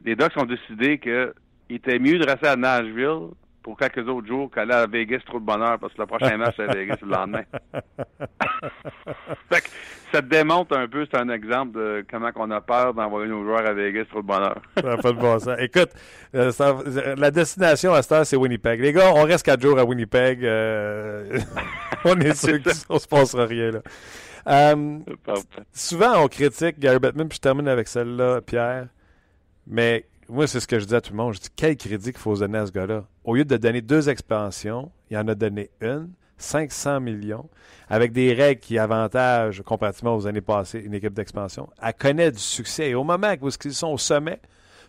Les Ducks ont décidé qu'il était mieux de rester à Nashville pour quelques autres jours qu'aller à Vegas trop de bonheur parce que le prochain [LAUGHS] match c'est à Vegas le lendemain. [LAUGHS] fait que ça te démontre un peu, c'est un exemple de comment on a peur d'envoyer nos joueurs à Vegas trop de bonheur. [LAUGHS]
Ça n'a pas de bon sens. Écoute, euh, ça- la destination à cette heure, c'est Winnipeg. Les gars, on reste quatre jours à Winnipeg. euh, on est sûr qu'il ne se passera rien. Là. Euh, souvent, on critique Gary Bettman, puis je termine avec celle-là, Pierre. Mais moi, c'est ce que je dis à tout le monde. Je dis quel crédit qu'il faut donner à ce gars-là? Au lieu de donner deux expansions, il en a donné une, 500 millions, avec des règles qui avantagent, comparativement aux années passées, une équipe d'expansion. Elle connaît du succès. Et au moment où ils sont au sommet,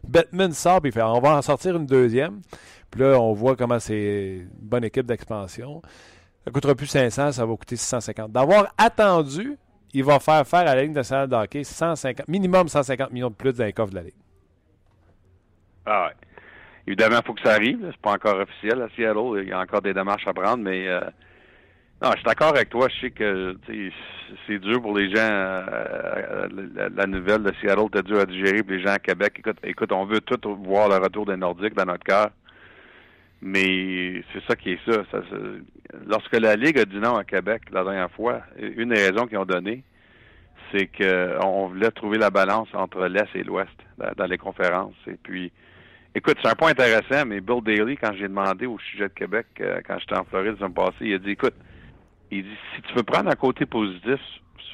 Batman sort, il fait on va en sortir une deuxième. Puis là, on voit comment c'est une bonne équipe d'expansion. Ça coûtera plus 500, ça va coûter 650. D'avoir attendu, il va faire faire à la Ligue nationale de hockey 150, minimum 150 millions de plus dans les coffres de la Ligue.
Ah. Évidemment, il faut que ça arrive. C'est pas encore officiel à Seattle. Il y a encore des démarches à prendre, mais euh, non, je suis d'accord avec toi. Je sais que c'est dur pour les gens. euh, la, nouvelle de Seattle était dur à digérer pour les gens à Québec. Écoute, écoute, on veut tout voir le retour des Nordiques dans notre cœur. Mais c'est ça qui est ça- lorsque la Ligue a dit non à Québec la dernière fois, une des raisons qu'ils ont donné, c'est qu'on voulait trouver la balance entre l'Est et l'Ouest dans, dans les conférences. Et puis, écoute, c'est un point intéressant, mais Bill Daly, quand j'ai demandé au sujet de Québec, euh, quand j'étais en Floride semaine passée, il a dit, écoute, il dit, si tu veux prendre un côté positif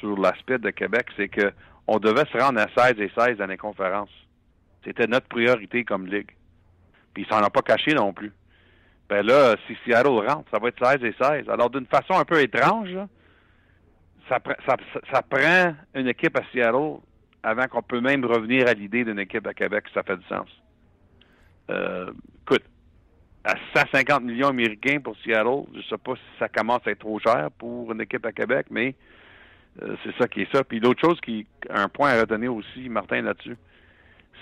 sur l'aspect de Québec, c'est que on devait se rendre à 16 et 16 dans les conférences. C'était notre priorité comme Ligue. Puis il s'en a pas caché non plus. Ben là, si Seattle rentre, ça va être 16 et 16. Alors, d'une façon un peu étrange, ça, ça, ça prend une équipe à Seattle avant qu'on peut même revenir à l'idée d'une équipe à Québec, ça fait du sens. Euh, à 150 millions américains pour Seattle, je sais pas si ça commence à être trop cher pour une équipe à Québec, mais euh, c'est ça qui est ça. Puis l'autre chose qui, un point à retenir aussi, Martin, là-dessus,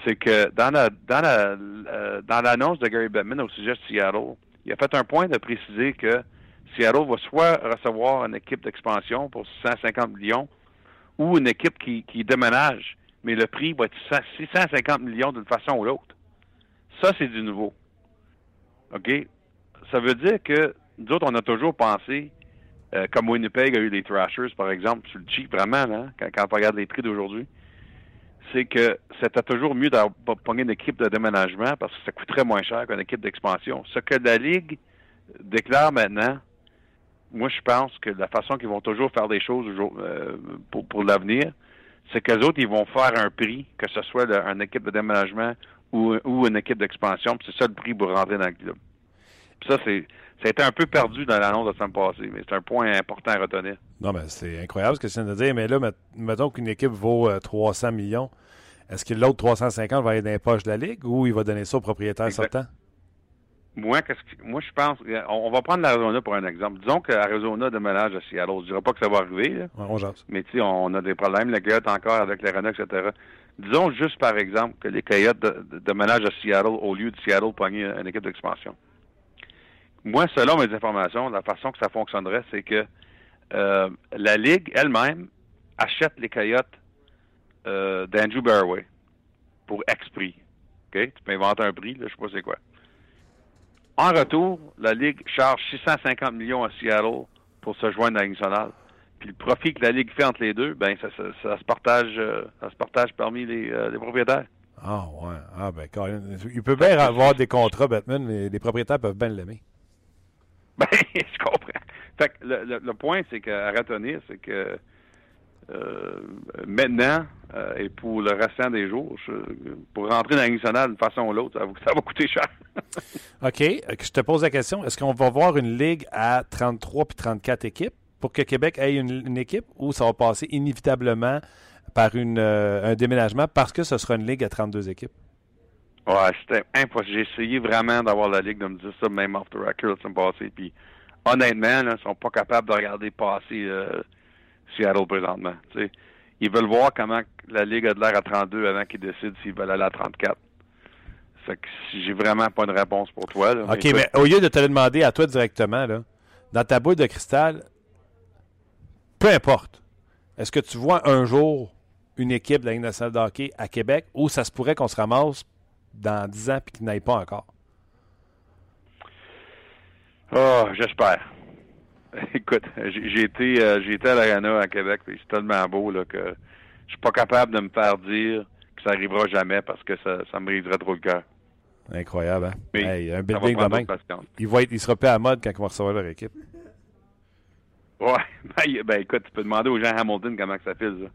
c'est que dans la euh, dans l'annonce de Gary Bettman au sujet de Seattle, il a fait un point de préciser que Seattle va soit recevoir une équipe d'expansion pour 150 millions ou une équipe qui, déménage, mais le prix va être 100 650 millions d'une façon ou l'autre. Ça, c'est du nouveau. OK? Ça veut dire que nous autres, on a toujours pensé, euh, comme Winnipeg a eu les Thrashers, par exemple, sur le cheap, vraiment, là, quand, on regarde les prix d'aujourd'hui, c'est que c'était toujours mieux d'avoir une équipe de déménagement parce que ça coûterait moins cher qu'une équipe d'expansion. Ce que la Ligue déclare maintenant, moi, je pense que la façon qu'ils vont toujours faire des choses euh, pour, pour l'avenir, c'est que les autres, ils vont faire un prix, que ce soit le- une équipe de déménagement ou, ou une équipe d'expansion, puis c'est ça le prix pour rentrer dans le club. Puis ça, c'est ça a été un peu perdu dans l'annonce de la semaine passée, mais c'est un point important à retenir.
Non, mais c'est incroyable ce que tu viens de dire. Mais là, met- mettons qu'une équipe vaut euh, 300 millions. Est-ce que l'autre 350 va être dans les poches de la Ligue ou il va donner ça au propriétaire
Exact.
sortant?
Moi, qu'est-ce que, moi, je pense, on, on va prendre l'Arizona pour un exemple. Disons que l'Arizona déménage à Seattle. Je dirais pas que ça va arriver, là.
Ouais, on jase.
mais tu sais, on a des problèmes, les Coyotes encore avec les Renault, etc. Disons juste, par exemple, que les Coyotes déménagent à Seattle au lieu de Seattle pogner une équipe d'expansion. Moi, selon mes informations, la façon que ça fonctionnerait, c'est que euh, la Ligue elle-même achète les Coyotes euh, d'Andrew Barroway pour X prix. OK? Tu peux inventer un prix, là, je sais pas c'est quoi. En retour, la Ligue charge 650 millions à Seattle pour se joindre à la nationale. Puis le profit que la Ligue fait entre les deux, ben ça, ça- ça se partage euh, ça se partage parmi les, euh, les propriétaires.
Ah, ouais. Ah, ben, il peut bien avoir des contrats, Batman, mais les propriétaires peuvent bien l'aimer. [LAUGHS]
Ben, je comprends. Fait que le, le- le point, c'est qu'à retenir, c'est que euh, maintenant euh, et pour le restant des jours, je- pour rentrer dans la nationale d'une façon ou l'autre, ça, va- [LAUGHS] ça va coûter cher.
OK. Je te pose la question. Est-ce qu'on va voir une Ligue à 33 puis 34 équipes? Pour que Québec ait une, une équipe ou ça va passer inévitablement par une, euh, un déménagement parce que ce sera une Ligue à 32 équipes?
Ouais, c'était impossible. J'ai essayé vraiment d'avoir la Ligue de me dire ça, même off the record, la semaine passée. Puis, honnêtement, là, ils sont pas capables de regarder passer euh, Seattle présentement. Ils veulent voir comment la Ligue a de l'air à 32 avant qu'ils décident s'ils veulent aller à 34. Fait que j'ai vraiment pas une réponse pour toi. Là,
OK,
écoute,
mais au lieu de te le demander à toi directement, là, dans ta boule de cristal, peu importe, est-ce que tu vois un jour une équipe de la Ligue nationale de hockey à Québec ou ça se pourrait qu'on se ramasse dans 10 ans et qu'il n'aille pas encore?
Oh, j'espère. [LAUGHS] Écoute, j'ai été, euh, j'ai été à l'Arena à Québec, c'est tellement beau là, que je suis pas capable de me faire dire que ça arrivera jamais parce que ça, ça me briserait trop le cœur.
Incroyable, hein?
Mais
Hey, un building de même. Il, va être, il sera plus à la mode quand ils vont recevoir leur équipe.
Ouais, [LAUGHS] ben, ben, écoute, tu peux demander aux gens à Hamilton comment que ça file, ça.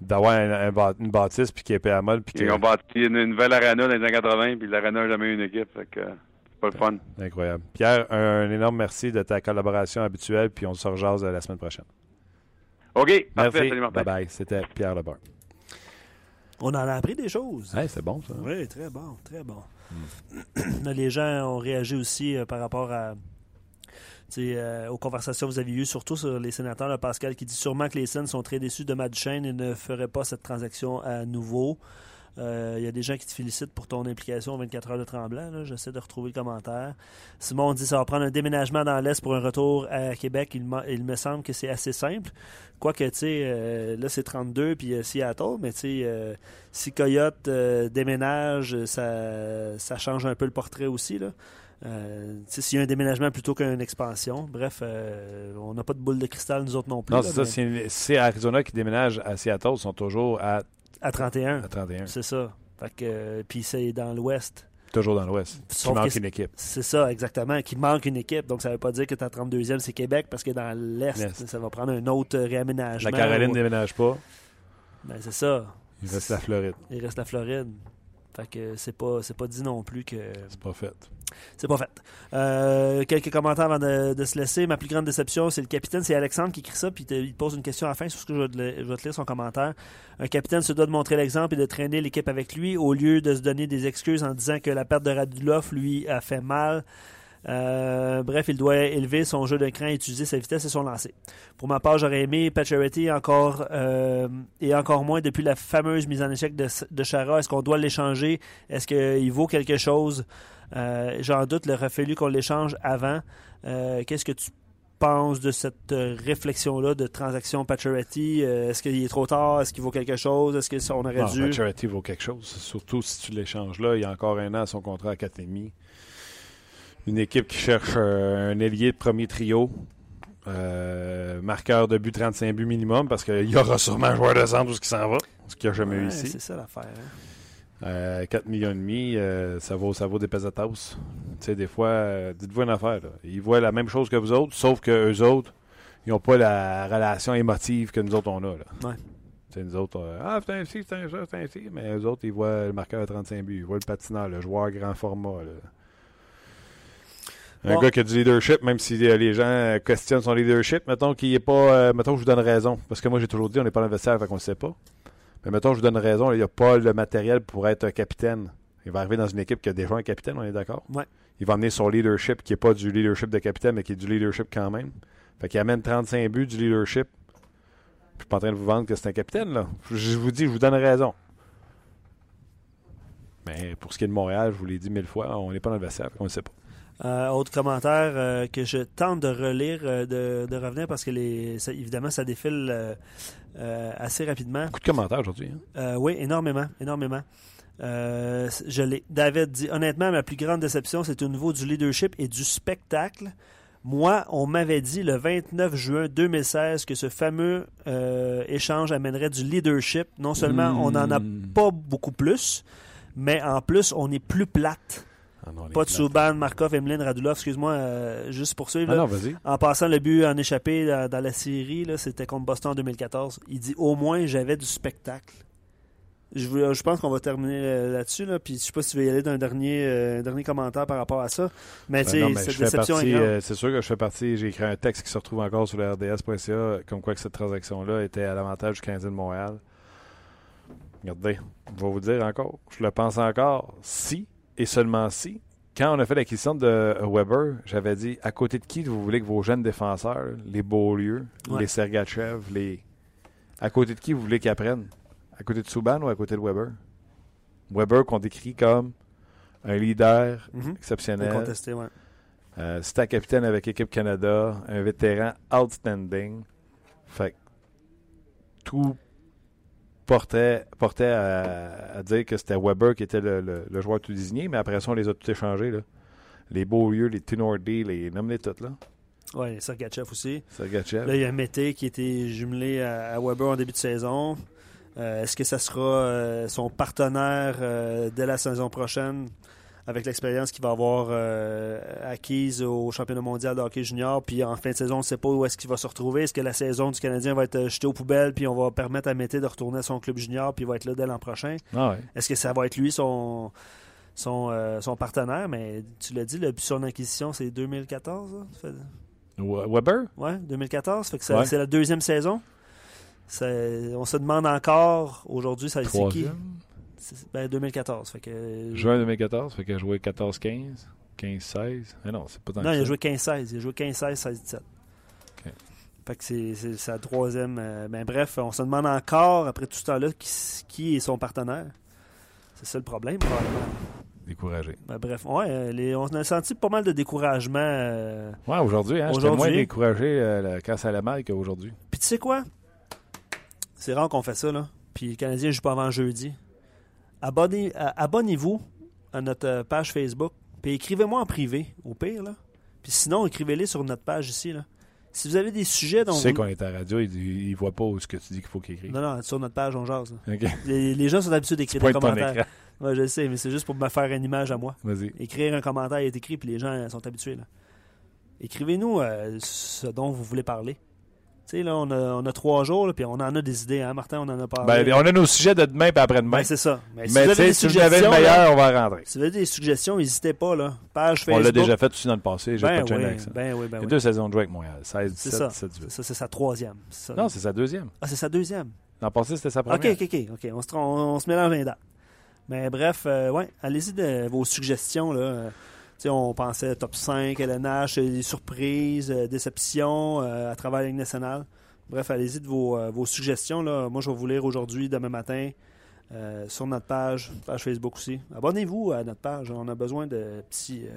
D'avoir un- un bâ- une bâtisse puis qui est à mode. Puis
Ils ont bâti une, une nouvelle arena dans les années 80, puis l'arena n'a jamais eu une équipe, fait que c'est pas le fun.
Incroyable. Pierre, un, un énorme merci de ta collaboration habituelle, puis on se rejase la semaine prochaine.
OK, parfait,
Merci.
salut Martin.
Bye bye. C'était Pierre Lebrun.
On en a appris des choses.
Hey, c'est bon, ça.
Oui, très bon, très bon. [CLEARS THROAT] Les gens ont réagi aussi euh, par rapport à euh, aux conversations que vous avez eues, surtout sur les sénateurs. Pascal qui dit sûrement que les Sens sont très déçus de Matt Duchesne et ne feraient pas cette transaction à nouveau. Euh, Il y a des gens qui te félicitent pour ton implication aux 24 heures de Tremblant. J'essaie de retrouver le commentaire. Simon dit ça va prendre un déménagement dans l'Est pour un retour à Québec. Il, me semble que c'est assez simple. Quoique, tu euh, là, c'est 32 puis Seattle, mais si Coyote déménage, ça, change un peu le portrait aussi. Euh, tu S'il y a un déménagement plutôt qu'une expansion. Bref, euh, on n'a pas de boule de cristal, nous autres non plus.
Non, c'est ça.
mais
C'est Arizona qui déménage à Seattle. Ils sont toujours à,
À 31,
à 31.
c'est ça. Euh, puis c'est dans l'Ouest.
Toujours dans l'Ouest. Il
Sauf
manque
que
une équipe.
C'est ça, exactement. Qu'il manque une équipe. Donc, ça ne veut pas dire que ta 32e, c'est Québec, parce que dans l'Est, ça va prendre un autre réaménagement.
La Caroline
ou-
ne déménage pas.
Ben, c'est ça.
Il reste la Floride.
Il reste la Floride. Fait que c'est pas, c'est pas dit non plus que
C'est pas fait.
C'est pas fait. Euh, quelques commentaires avant de, se laisser. Ma plus grande déception, c'est le capitaine. C'est Alexandre qui écrit ça, puis il pose une question à la fin sur ce que je vais, te, lire son commentaire. Un capitaine se doit de montrer l'exemple et de traîner l'équipe avec lui au lieu de se donner des excuses en disant que la perte de Radulov lui a fait mal. Euh, bref, il doit élever son jeu de cran, utiliser sa vitesse et son lancer. Pour ma part, j'aurais aimé Pacioretty encore euh, et encore moins depuis la fameuse mise en échec de, de Chara. Est-ce qu'on doit l'échanger? Est-ce qu'il vaut quelque chose? J'en doute. Il aurait fallu qu'on l'échange avant. Euh, Qu'est-ce que tu penses de cette euh, réflexion-là de transaction Pacioretty? Euh, Est-ce qu'il est trop tard? Est-ce qu'il vaut quelque chose? Est-ce qu'on aurait
Non,
dû?
Pacioretty vaut quelque chose. Surtout si tu l'échanges là. Il y a encore un an à son contrat à 4,5. Une équipe qui cherche euh, un ailier de premier trio. Euh, marqueur de but 35 buts minimum parce qu'il y aura sûrement un joueur de centre où ce qui s'en va. Ce qu'il n'y a jamais eu ici.
C'est ça l'affaire. hein.
Euh, 4 millions et demi, euh, ça vaut, ça vaut des pesetas. Tu sais, des fois, euh, dites-vous une affaire. là. Ils voient la même chose que vous autres, sauf que eux autres, ils n'ont pas la relation émotive que nous autres, on a. Là.
Ouais.
Tu sais, nous autres, euh, ah, c'est un ci, c'est un ça, c'est un ci. Mais eux autres, ils voient le marqueur à 35 buts, ils voient le patineur, le joueur grand format. là. Un
Bon.
gars qui a du leadership, même si euh, les gens questionnent son leadership, mettons qu'il est pas. euh, mettons que je vous donne raison. Parce que moi, j'ai toujours dit, on n'est pas vestiaire, fait qu'on ne sait pas. Mais mettons, je vous donne raison, il n'y a pas le matériel pour être un capitaine. Il va arriver dans une équipe qui a déjà un capitaine, on est d'accord?
Ouais.
Il va amener son leadership, qui n'est pas du leadership de capitaine, mais qui est du leadership quand même. Fait qu'il amène 35 buts du leadership. Je suis pas en train de vous vendre que c'est un capitaine, là. Je vous dis, je vous donne raison. Mais pour ce qui est de Montréal, je vous l'ai dit mille fois, on n'est pas dans le vestiaire, qu'on ne sait pas.
Euh, autre commentaire euh, que je tente de relire, euh, de, de revenir parce que les, ça- évidemment ça défile assez rapidement.
Beaucoup de commentaires aujourd'hui. hein?
Oui, énormément, énormément. Je l'ai. David dit honnêtement, ma plus grande déception, c'est au niveau du leadership et du spectacle. Moi, on m'avait dit le 29 juin 2016 que ce fameux échange amènerait du leadership. Non seulement on n'en a
Hmm.
pas beaucoup plus, mais en plus on est plus plate.
Ah non,
Pas de. Souban, Markov, Emeline, Radulov, excuse-moi, euh, juste pour suivre.
Ah
là.
non, vas-y.
En passant le but en échappé dans, dans la série, c'était contre Boston en 2014. Il dit au moins j'avais du spectacle. Je, pense qu'on va terminer euh, là-dessus, là, puis je sais pas si tu veux y aller d'un dernier, euh, dernier commentaire par rapport à ça. Mais
Ben
tu
non,
sais, cette déception
partie,
est
euh, c'est sûr que je fais partie. J'ai écrit un texte qui se retrouve encore sur le RDS.ca, comme quoi que cette transaction-là était à l'avantage du Canadien de Montréal. Regardez, je vais vous dire encore, je le pense encore, si et seulement si. Quand on a fait l'acquisition de Weber, j'avais dit à côté de qui vous voulez que vos jeunes défenseurs, les Beaulieu,
Ouais.
les Sergachev, les. À côté de qui vous voulez qu'ils apprennent? À côté de Souban ou à côté de Weber? Weber qu'on décrit comme un leader
Mhm.
exceptionnel.
Incontesté, ouais.
Euh, c'était un capitaine avec Équipe Canada, un vétéran outstanding. Fait tout portait, portait à, à dire que c'était Weber qui était le, le- le joueur tout désigné, mais après ça, on les a tous échangés. Là. Les Beaulieu, les Tinordi, les nomme-les toutes. Là.
Ouais, Sergachev aussi.
Sergachev.
Là, il y a Mété qui était jumelé à, à Weber en début de saison. Euh, Est-ce que ça sera euh, son partenaire euh, dès la saison prochaine? Avec l'expérience qu'il va avoir euh, acquise au championnat mondial de hockey junior? Puis en fin de saison, on ne sait pas où est-ce qu'il va se retrouver. Est-ce que la saison du Canadien va être jetée aux poubelles puis on va permettre à Mété de retourner à son club junior puis il va être là dès l'an prochain?
Ah ouais.
Est-ce que ça va être lui son, son, euh, son partenaire? Mais tu l'as dit, le, son acquisition, c'est 2014? ça? Ça fait-
We- Weber?
Ouais, 2014. Fait que
Ouais.
c'est la deuxième saison. on se demande encore, aujourd'hui, ça c'est qui?
Troisième.
C'est- Ben, 2014. Fait que,
Juin 2014, fait qu'il a joué 14-15, 15-16. Mais non, c'est pas
Non, il a joué 15-16. Il a joué 15-16, 16-17.
Ok.
Fait que c'est sa troisième. euh, ben bref, on se demande encore, après tout ce temps-là, qui, qui est son partenaire. C'est ça le problème, probablement.
Découragé.
Ben bref, ouais, euh, les- on a senti pas mal de découragement. euh.
Ouais, aujourd'hui, hein, j'étais moins découragé euh, la- quand ça allait mal qu'aujourd'hui.
Puis tu sais quoi? C'est rare qu'on fait ça, là. Puis le Canadien joue pas avant jeudi. Abonnez- euh, Abonnez-vous à notre page Facebook. Puis écrivez-moi en privé, au pire, là. Puis sinon, écrivez-les sur notre page ici, là. Si vous avez des sujets dont
Tu sais
vous-
qu'on est à la radio, il ne voit pas ce que tu dis qu'il faut qu'il écrive.
Non, non, sur notre page, on jase. [LAUGHS] Les, les gens sont habitués d'écrire des commentaires. Ouais, je sais, mais c'est juste pour me faire une image à moi.
Vas-y.
Écrire un commentaire est écrit, puis les gens sont habitués. là. Écrivez-nous euh, ce dont vous voulez parler. Tu sais, là, on a, on a trois jours, là, puis on en a des idées, hein, Martin, on en a parlé.
Ben, on a nos sujets de demain et après-demain.
Ben, c'est ça. Mais, si
Mais
vous
tu
avez
sais,
des
si vous avez le meilleur,
là,
on va rentrer.
si vous avez des suggestions, n'hésitez pas, là. Page
On
Facebook.
l'a déjà fait aussi dans le passé. J'ai
Ben
pas de gêne
oui,
avec ça.
ben oui, ben
Il y a
oui.
deux saisons de jouer avec Montréal. 16,
C'est
17,
ça.
17, 18.
Ça, c'est sa troisième. ça.
Non, c'est sa deuxième.
Ah, c'est sa deuxième.
L'an passé, c'était sa première.
OK, OK. ok. On, se, trom- on, se mélange les dates. Mais bref, euh, ouais, allez-y de vos suggestions. Là. On pensait top 5, LNH, euh, des surprises, euh, déceptions euh, à travers la Ligue nationale. Bref, allez-y de vos, vos suggestions. Là. Moi, je vais vous lire aujourd'hui, demain matin, euh, sur notre page, page Facebook aussi. Abonnez-vous à notre page. On a besoin de petits. euh,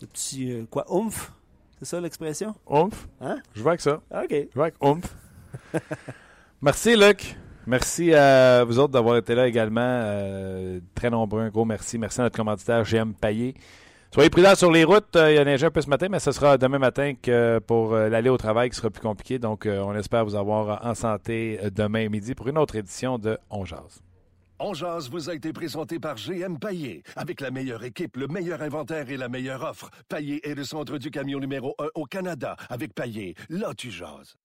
de petits. euh, quoi Oomph? C'est ça l'expression?
Oomph?
Hein?
Je vois avec ça.
OK.
Je vois avec oomph. [LAUGHS] merci, Luc. Merci à vous autres d'avoir été là également. Très nombreux. Un gros merci. Merci à notre commanditaire GM Payé. Soyez prudents sur les routes. Euh, Il y a neigé un peu ce matin, mais ce sera demain matin que pour euh, l'aller au travail qui sera plus compliqué. Donc, euh, on espère vous avoir en santé demain midi pour une autre édition de On Jase.
On jase vous a été présenté par GM Paillé. Avec la meilleure équipe, le meilleur inventaire et la meilleure offre. Paillé est le centre du camion numéro 1 au Canada. Avec Paillé, là tu jases.